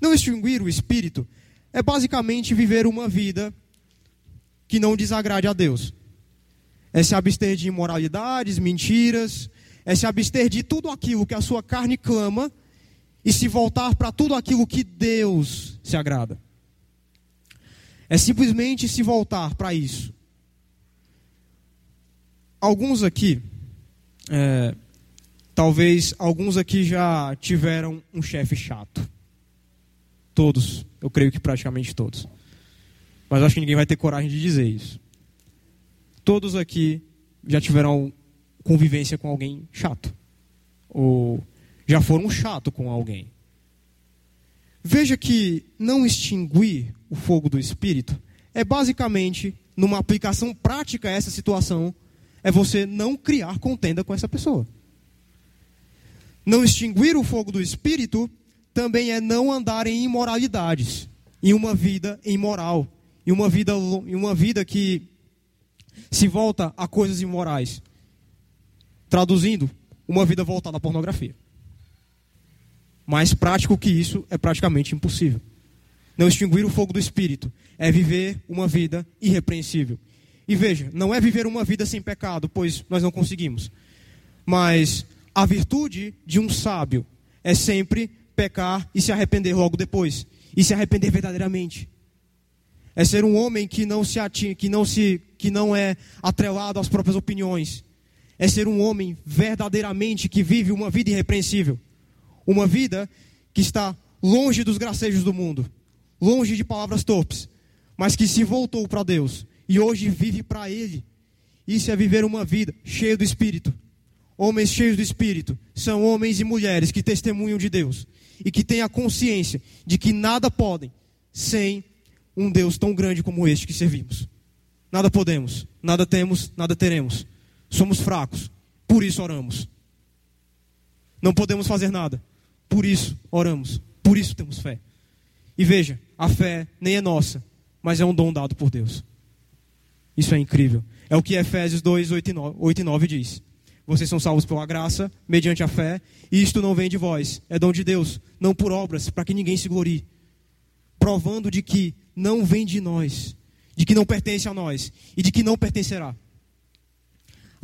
S2: Não extinguir o espírito é basicamente viver uma vida que não desagrade a Deus. É se abster de imoralidades, mentiras, é se abster de tudo aquilo que a sua carne clama e se voltar para tudo aquilo que Deus se agrada. É simplesmente se voltar para isso. Alguns aqui, é, talvez alguns aqui já tiveram um chefe chato. Todos. Eu creio que praticamente todos. Mas acho que ninguém vai ter coragem de dizer isso. Todos aqui já tiveram convivência com alguém chato. Ou já foram chato com alguém. Veja que não extinguir o fogo do espírito é basicamente, numa aplicação prática a essa situação, é você não criar contenda com essa pessoa. Não extinguir o fogo do espírito também é não andar em imoralidades, em uma vida imoral, em uma vida, em uma vida que se volta a coisas imorais. Traduzindo, uma vida voltada à pornografia. Mais prático que isso é praticamente impossível. Não extinguir o fogo do espírito é viver uma vida irrepreensível. E veja, não é viver uma vida sem pecado, pois nós não conseguimos. Mas a virtude de um sábio é sempre pecar e se arrepender logo depois, e se arrepender verdadeiramente. É ser um homem que não se atinge, que não se que não é atrelado às próprias opiniões. É ser um homem verdadeiramente que vive uma vida irrepreensível. Uma vida que está longe dos gracejos do mundo, longe de palavras torpes, mas que se voltou para Deus e hoje vive para Ele. Isso é viver uma vida cheia do Espírito. Homens cheios do Espírito são homens e mulheres que testemunham de Deus e que têm a consciência de que nada podem sem um Deus tão grande como este que servimos. Nada podemos, nada temos, nada teremos. Somos fracos, por isso oramos. Não podemos fazer nada, por isso oramos, por isso temos fé. E veja, a fé nem é nossa, mas é um dom dado por Deus. Isso é incrível. É o que Efésios 2, 8 e 9, 8 e 9 diz. Vocês são salvos pela graça, mediante a fé, e isto não vem de vós, é dom de Deus, não por obras, para que ninguém se glorie. Provando de que não vem de nós, de que não pertence a nós e de que não pertencerá.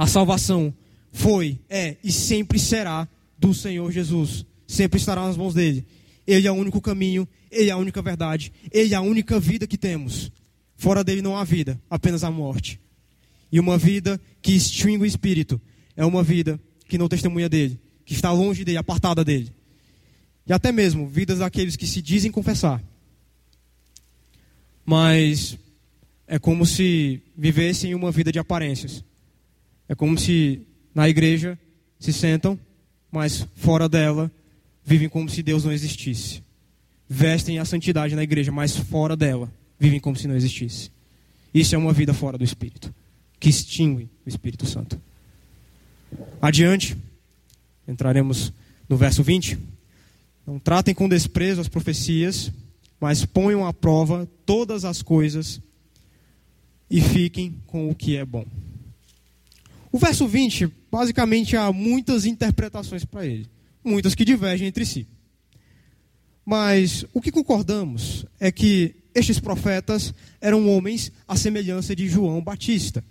S2: A salvação foi, é e sempre será do Senhor Jesus. Sempre estará nas mãos dele. Ele é o único caminho, ele é a única verdade, ele é a única vida que temos. Fora dele não há vida, apenas a morte. E uma vida que extingue o espírito é uma vida que não testemunha dele, que está longe dele, apartada dele. E até mesmo vidas daqueles que se dizem confessar. Mas é como se vivessem uma vida de aparências. É como se na igreja se sentam, mas fora dela vivem como se Deus não existisse. Vestem a santidade na igreja, mas fora dela vivem como se não existisse. Isso é uma vida fora do Espírito, que extingue o Espírito Santo. Adiante, entraremos no verso 20. Não tratem com desprezo as profecias, mas ponham à prova todas as coisas e fiquem com o que é bom. O verso 20, basicamente, há muitas interpretações para ele, muitas que divergem entre si. Mas o que concordamos é que estes profetas eram homens à semelhança de João Batista.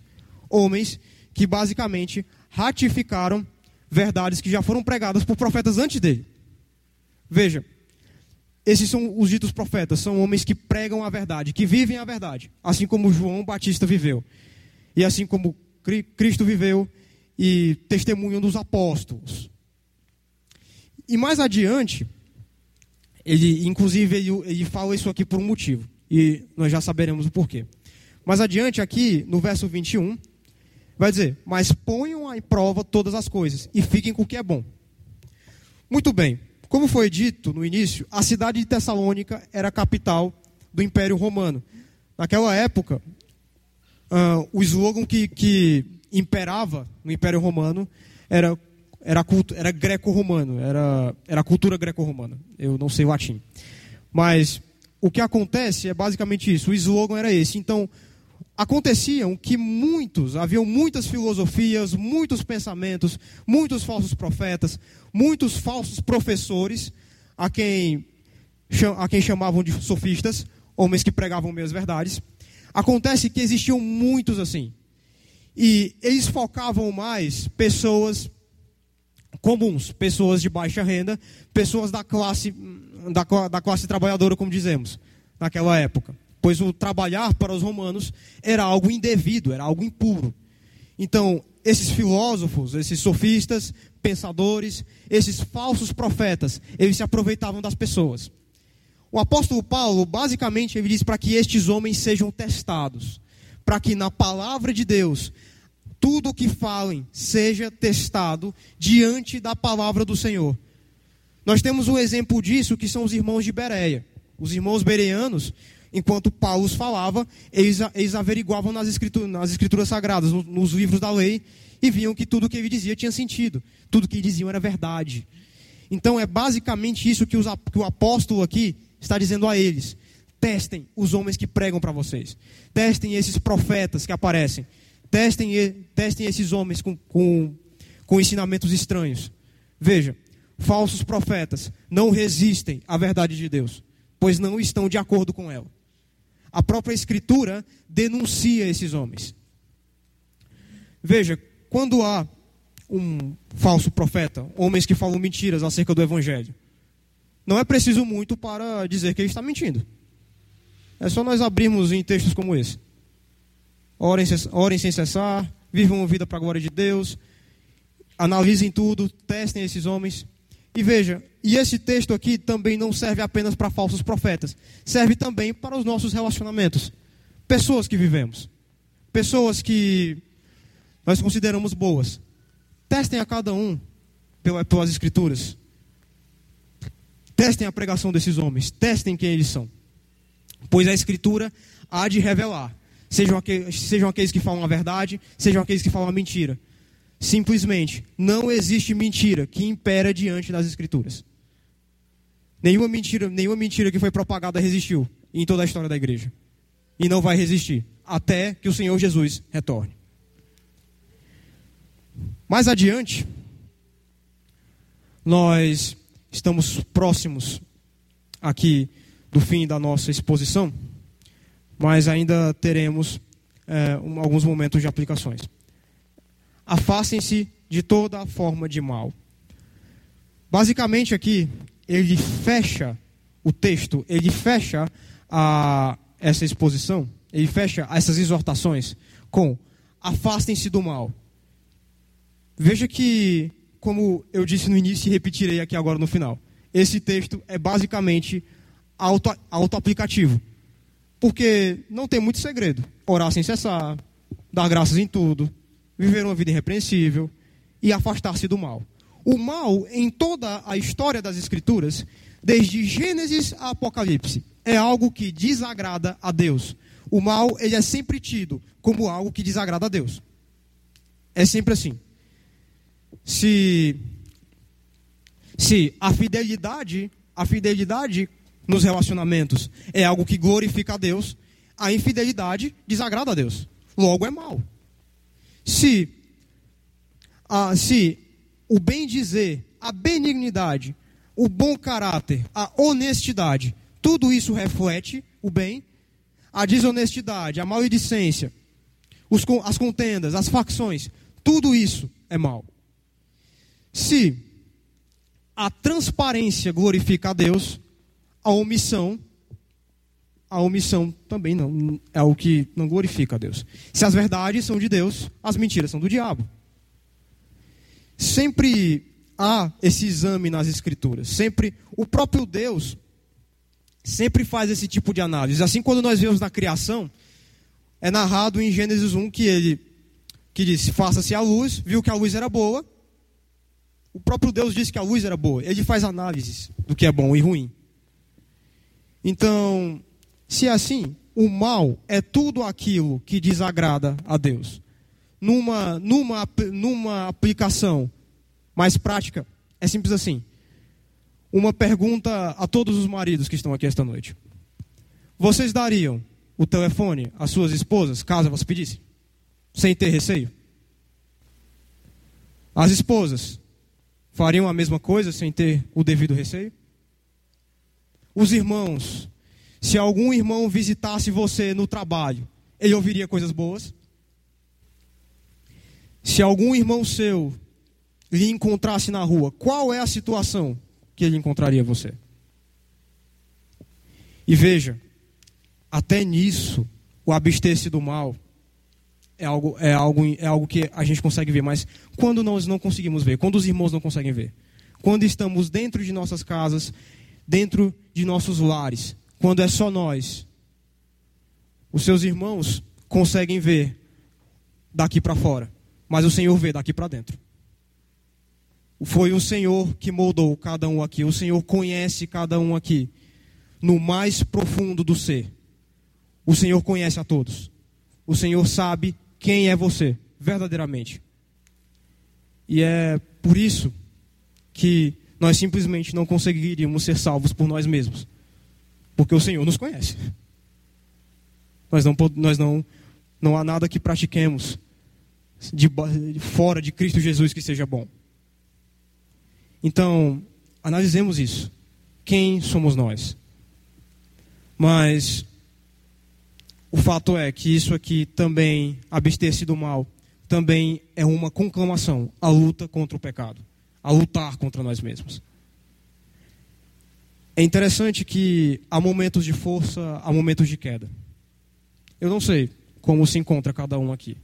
S2: Homens que basicamente ratificaram verdades que já foram pregadas por profetas antes dele. Veja, esses são os ditos profetas, são homens que pregam a verdade, que vivem a verdade, assim como João Batista viveu. E assim como Cristo viveu e testemunham dos apóstolos. E mais adiante, ele, inclusive, ele, ele fala isso aqui por um motivo. E nós já saberemos o porquê. Mais adiante, aqui, no verso 21, vai dizer: Mas ponham em prova todas as coisas e fiquem com o que é bom. Muito bem. Como foi dito no início, a cidade de Tessalônica era a capital do Império Romano. Naquela época, uh, o slogan que, que imperava no Império Romano era era, culto, era greco-romano, era, era cultura greco-romana. Eu não sei latim. Mas o que acontece é basicamente isso. O slogan era esse. Então, aconteciam que muitos, haviam muitas filosofias, muitos pensamentos, muitos falsos profetas, muitos falsos professores, a quem, a quem chamavam de sofistas, homens que pregavam meias verdades. Acontece que existiam muitos assim. E eles focavam mais pessoas comuns, pessoas de baixa renda, pessoas da classe, da, da classe trabalhadora, como dizemos, naquela época. Pois o trabalhar para os romanos era algo indevido, era algo impuro. Então, esses filósofos, esses sofistas, pensadores, esses falsos profetas, eles se aproveitavam das pessoas. O apóstolo Paulo, basicamente, ele diz para que estes homens sejam testados, para que na palavra de Deus tudo o que falem seja testado diante da palavra do Senhor. Nós temos um exemplo disso que são os irmãos de Bereia. Os irmãos bereanos, enquanto Paulo falava, eles, eles averiguavam nas escrituras, nas escrituras sagradas, nos, nos livros da lei, e viam que tudo o que ele dizia tinha sentido, tudo o que diziam era verdade. Então é basicamente isso que, os, que o apóstolo aqui está dizendo a eles. Testem os homens que pregam para vocês. Testem esses profetas que aparecem. Testem, testem esses homens com, com, com ensinamentos estranhos. Veja, falsos profetas não resistem à verdade de Deus, pois não estão de acordo com ela. A própria Escritura denuncia esses homens. Veja, quando há um falso profeta, homens que falam mentiras acerca do Evangelho, não é preciso muito para dizer que ele está mentindo. É só nós abrirmos em textos como esse. Orem, orem sem cessar, vivam uma vida para a glória de Deus, analisem tudo, testem esses homens. E veja, e esse texto aqui também não serve apenas para falsos profetas, serve também para os nossos relacionamentos. Pessoas que vivemos, pessoas que nós consideramos boas. Testem a cada um pelas Escrituras. Testem a pregação desses homens, testem quem eles são. Pois a Escritura há de revelar. Sejam aqueles, sejam aqueles que falam a verdade, sejam aqueles que falam a mentira. Simplesmente, não existe mentira que impera diante das Escrituras. Nenhuma mentira, nenhuma mentira que foi propagada resistiu em toda a história da igreja. E não vai resistir até que o Senhor Jesus retorne. Mais adiante, nós estamos próximos aqui do fim da nossa exposição, mas ainda teremos é, um, alguns momentos de aplicações. Afastem-se de toda forma de mal. Basicamente aqui, ele fecha o texto, ele fecha a, essa exposição, ele fecha essas exortações com afastem-se do mal. Veja que como eu disse no início e repetirei aqui agora no final, esse texto é basicamente auto, auto-aplicativo. Porque não tem muito segredo. Orar sem cessar, dar graças em tudo, viver uma vida irrepreensível e afastar-se do mal. O mal, em toda a história das Escrituras, desde Gênesis a Apocalipse, é algo que desagrada a Deus. O mal, ele é sempre tido como algo que desagrada a Deus. É sempre assim se se a fidelidade, a fidelidade nos relacionamentos é algo que glorifica a Deus, a infidelidade desagrada a Deus. Logo é mal. Se a, se o bem dizer, a benignidade, o bom caráter, a honestidade, tudo isso reflete o bem, a desonestidade, a maledicência, os, as contendas, as facções, tudo isso é mal. Se a transparência glorifica a Deus, a omissão, a omissão também não é o que não glorifica a Deus. Se as verdades são de Deus, as mentiras são do diabo. Sempre há esse exame nas escrituras. Sempre o próprio Deus sempre faz esse tipo de análise. Assim quando nós vemos na criação, é narrado em Gênesis 1 que ele que disse: "Faça-se a luz", viu que a luz era boa, o próprio Deus disse que a luz era boa. Ele faz análises do que é bom e ruim. Então, se é assim, o mal é tudo aquilo que desagrada a Deus. Numa, numa, numa aplicação mais prática, é simples assim. Uma pergunta a todos os maridos que estão aqui esta noite. Vocês dariam o telefone às suas esposas, caso elas pedissem? Sem ter receio? As esposas, fariam a mesma coisa sem ter o devido receio? Os irmãos, se algum irmão visitasse você no trabalho, ele ouviria coisas boas? Se algum irmão seu lhe encontrasse na rua, qual é a situação que ele encontraria você? E veja, até nisso, o abster-se do mal é algo, é, algo, é algo que a gente consegue ver, mas quando nós não conseguimos ver, quando os irmãos não conseguem ver, quando estamos dentro de nossas casas, dentro de nossos lares, quando é só nós. Os seus irmãos conseguem ver daqui para fora, mas o Senhor vê daqui para dentro. Foi o Senhor que moldou cada um aqui, o Senhor conhece cada um aqui, no mais profundo do ser. O Senhor conhece a todos. O Senhor sabe quem é você, verdadeiramente. E é por isso que nós simplesmente não conseguiríamos ser salvos por nós mesmos. Porque o Senhor nos conhece. Nós não, nós não, não há nada que pratiquemos de, fora de Cristo Jesus que seja bom. Então, analisemos isso. Quem somos nós? Mas o fato é que isso aqui também, abster-se do mal, também é uma conclamação à luta contra o pecado, a lutar contra nós mesmos. É interessante que há momentos de força, há momentos de queda. Eu não sei como se encontra cada um aqui.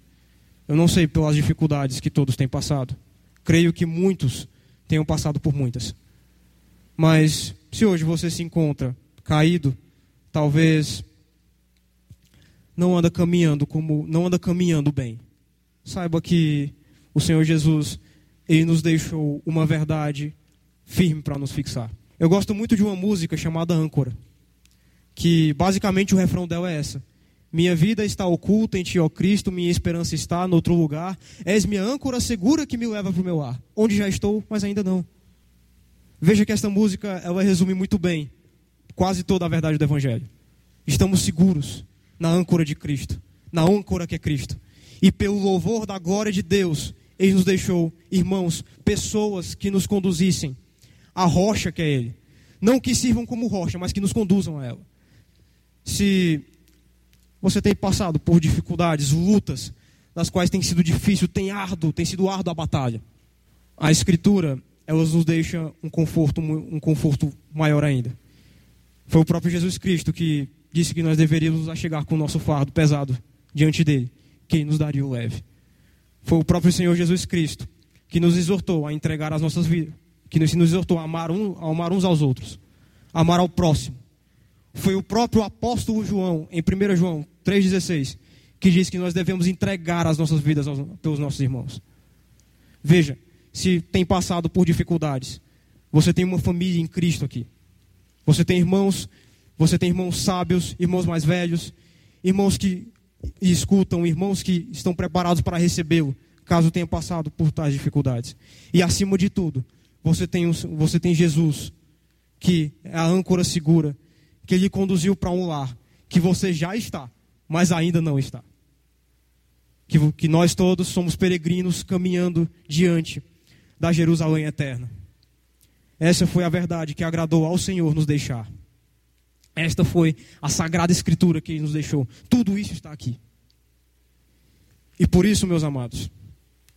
S2: Eu não sei pelas dificuldades que todos têm passado. Creio que muitos tenham passado por muitas. Mas se hoje você se encontra caído, talvez não anda caminhando como não anda caminhando bem. Saiba que o Senhor Jesus ele nos deixou uma verdade firme para nos fixar. Eu gosto muito de uma música chamada Âncora, que basicamente o refrão dela é essa: minha vida está oculta em ti, ó Cristo, minha esperança está no outro lugar. És minha âncora segura que me leva para o meu ar. Onde já estou, mas ainda não. Veja que esta música, ela resume muito bem quase toda a verdade do Evangelho. Estamos seguros na âncora de Cristo, na âncora que é Cristo. E pelo louvor da glória de Deus, Ele nos deixou, irmãos, pessoas que nos conduzissem à rocha que é Ele. Não que sirvam como rocha, mas que nos conduzam a ela. Se você tem passado por dificuldades, lutas, das quais tem sido difícil, tem árduo, tem sido árduo a batalha. A Escritura, ela nos deixa um conforto, um conforto maior ainda. Foi o próprio Jesus Cristo que disse que nós deveríamos chegar com o nosso fardo pesado diante dele, que nos daria o leve. Foi o próprio Senhor Jesus Cristo que nos exortou a entregar as nossas vidas, que nos exortou a amar, um, a amar uns aos outros, amar ao próximo. Foi o próprio apóstolo João, em 1 João 3,16, que diz que nós devemos entregar as nossas vidas aos, pelos nossos irmãos. Veja, se tem passado por dificuldades, você tem uma família em Cristo aqui. Você tem irmãos, você tem irmãos sábios, irmãos mais velhos, irmãos que escutam, irmãos que estão preparados para recebê-lo, caso tenha passado por tais dificuldades. E acima de tudo, você tem, você tem Jesus, que é a âncora segura, que lhe conduziu para um lar, que você já está, mas ainda não está. Que, que nós todos somos peregrinos caminhando diante da Jerusalém eterna. Essa foi a verdade que agradou ao Senhor nos deixar. Esta foi a sagrada escritura que ele nos deixou. Tudo isso está aqui. E por isso, meus amados,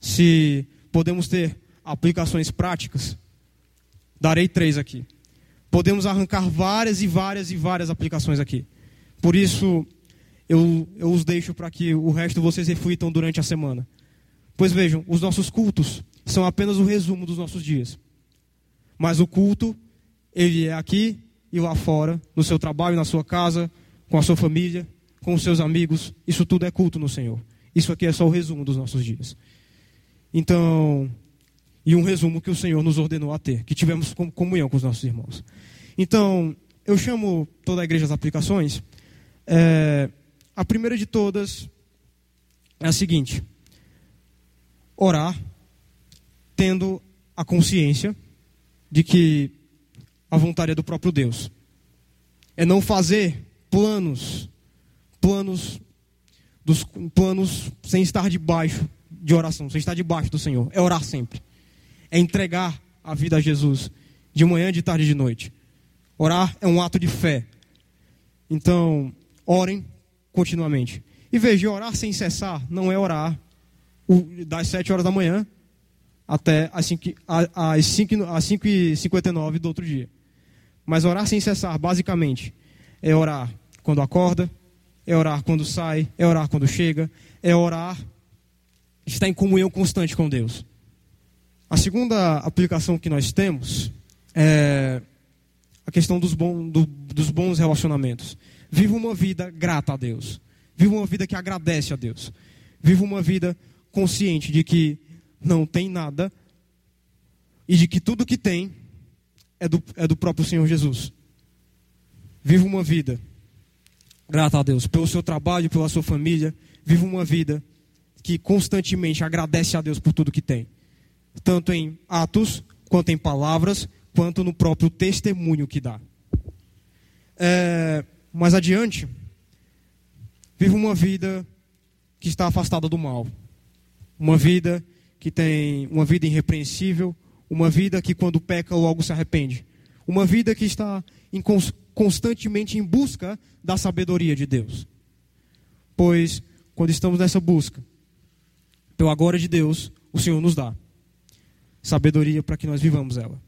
S2: se podemos ter aplicações práticas, darei três aqui. Podemos arrancar várias e várias e várias aplicações aqui. Por isso, eu, eu os deixo para que o resto vocês reflitam durante a semana. Pois vejam, os nossos cultos são apenas o resumo dos nossos dias. Mas o culto, ele é aqui e lá fora, no seu trabalho, na sua casa, com a sua família, com os seus amigos. Isso tudo é culto no Senhor. Isso aqui é só o resumo dos nossos dias. Então, e um resumo que o Senhor nos ordenou a ter, que tivemos comunhão com os nossos irmãos. Então, eu chamo toda a igreja às aplicações. É, a primeira de todas é a seguinte: orar tendo a consciência de que a vontade do próprio Deus. É não fazer planos, planos dos planos sem estar debaixo de oração, sem estar debaixo do Senhor. É orar sempre. É entregar a vida a Jesus de manhã, de tarde e de noite. Orar é um ato de fé. Então, orem continuamente. E veja, orar sem cessar não é orar das 7 horas da manhã até as 5, às 5, às 5 e 59 do outro dia. Mas orar sem cessar, basicamente, é orar quando acorda, é orar quando sai, é orar quando chega, é orar, estar em comunhão constante com Deus. A segunda aplicação que nós temos é a questão dos, bom, do, dos bons relacionamentos. Viva uma vida grata a Deus. Viva uma vida que agradece a Deus. Viva uma vida consciente de que não tem nada e de que tudo que tem é do, é do próprio Senhor Jesus. Viva uma vida grata a Deus pelo seu trabalho, pela sua família. Viva uma vida que constantemente agradece a Deus por tudo que tem, tanto em atos, quanto em palavras, quanto no próprio testemunho que dá. É, mais adiante, viva uma vida que está afastada do mal, uma vida que tem uma vida irrepreensível, uma vida que quando peca logo se arrepende, uma vida que está em, constantemente em busca da sabedoria de Deus. Pois quando estamos nessa busca, pela glória de Deus, o Senhor nos dá sabedoria para que nós vivamos ela.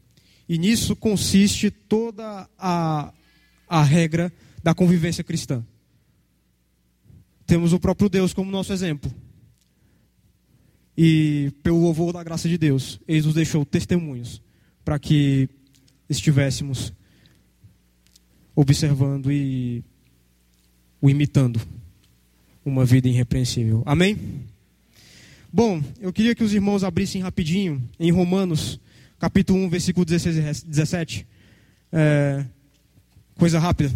S2: E nisso consiste toda a, a regra da convivência cristã. Temos o próprio Deus como nosso exemplo. E pelo louvor da graça de Deus, Ele nos deixou testemunhos para que estivéssemos observando e o imitando uma vida irrepreensível. Amém? Bom, eu queria que os irmãos abrissem rapidinho em Romanos, capítulo 1, versículo 16 e 17. É, coisa rápida.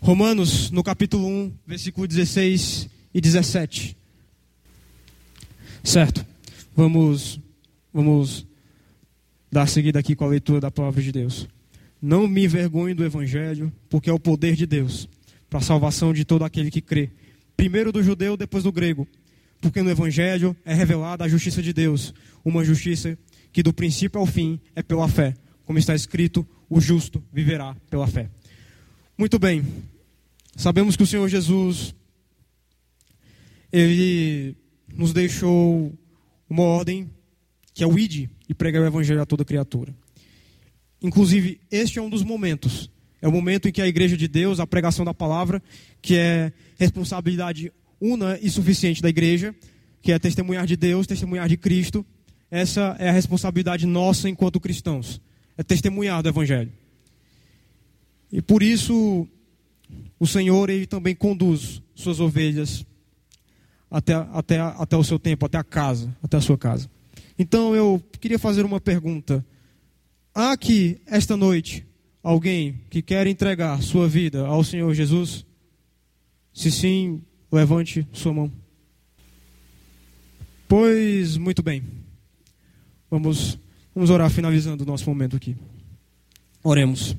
S2: Romanos, no capítulo 1, versículo 16 e 17. Certo. Vamos, vamos dar seguida aqui com a leitura da palavra de Deus. Não me envergonhe do evangelho, porque é o poder de Deus para a salvação de todo aquele que crê. Primeiro do judeu, depois do grego porque no Evangelho é revelada a justiça de Deus, uma justiça que do princípio ao fim é pela fé, como está escrito: o justo viverá pela fé. Muito bem, sabemos que o Senhor Jesus, ele nos deixou uma ordem que é o id e pregar o Evangelho a toda criatura. Inclusive, este é um dos momentos. É o momento em que a igreja de Deus, a pregação da palavra, que é responsabilidade una e suficiente da igreja, que é testemunhar de Deus, testemunhar de Cristo. Essa é a responsabilidade nossa enquanto cristãos. É testemunhar do Evangelho. E por isso, o Senhor ele também conduz suas ovelhas até, até, até o seu tempo, até a casa, até a sua casa. Então eu queria fazer uma pergunta. Há aqui, esta noite, alguém que quer entregar sua vida ao Senhor Jesus? Se sim, Levante sua mão. Pois, muito bem. Vamos, vamos orar finalizando o nosso momento aqui. Oremos.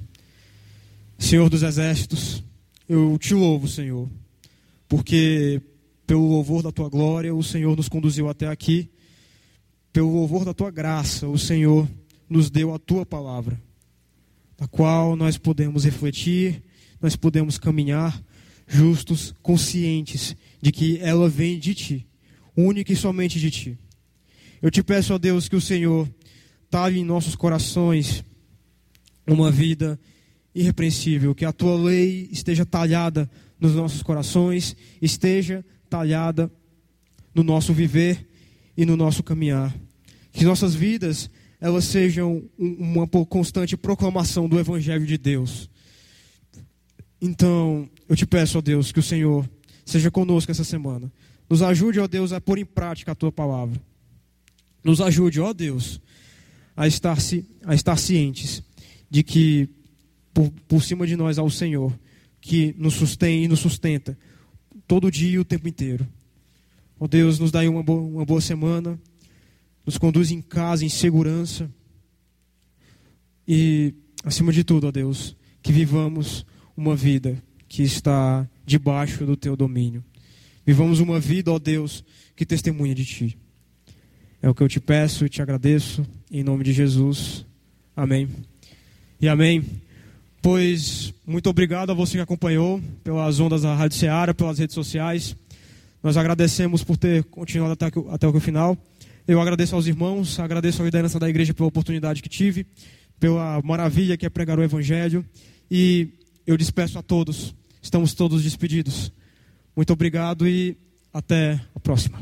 S2: Senhor dos exércitos, eu te louvo, Senhor, porque pelo louvor da tua glória o Senhor nos conduziu até aqui. Pelo louvor da tua graça, o Senhor nos deu a tua palavra, da qual nós podemos refletir, nós podemos caminhar justos, conscientes de que ela vem de ti, única e somente de ti. Eu te peço, ó Deus, que o Senhor talhe em nossos corações uma vida irrepreensível, que a tua lei esteja talhada nos nossos corações, esteja talhada no nosso viver e no nosso caminhar. Que nossas vidas elas sejam uma constante proclamação do evangelho de Deus. Então, eu te peço, ó Deus, que o Senhor seja conosco essa semana. Nos ajude, ó Deus, a pôr em prática a tua palavra. Nos ajude, ó Deus, a estar, a estar cientes de que por, por cima de nós há o Senhor, que nos sustém e nos sustenta todo dia e o tempo inteiro. Ó Deus, nos dá uma boa, uma boa semana, nos conduz em casa, em segurança. E, acima de tudo, ó Deus, que vivamos uma vida que está debaixo do teu domínio. Vivamos uma vida, ó Deus, que testemunha de ti. É o que eu te peço e te agradeço, em nome de Jesus. Amém. E amém. Pois, muito obrigado a você que acompanhou pelas ondas da Rádio Ceará, pelas redes sociais. Nós agradecemos por ter continuado até, até o final. Eu agradeço aos irmãos, agradeço à liderança da igreja pela oportunidade que tive, pela maravilha que é pregar o Evangelho. E eu despeço a todos. Estamos todos despedidos. Muito obrigado e até a próxima.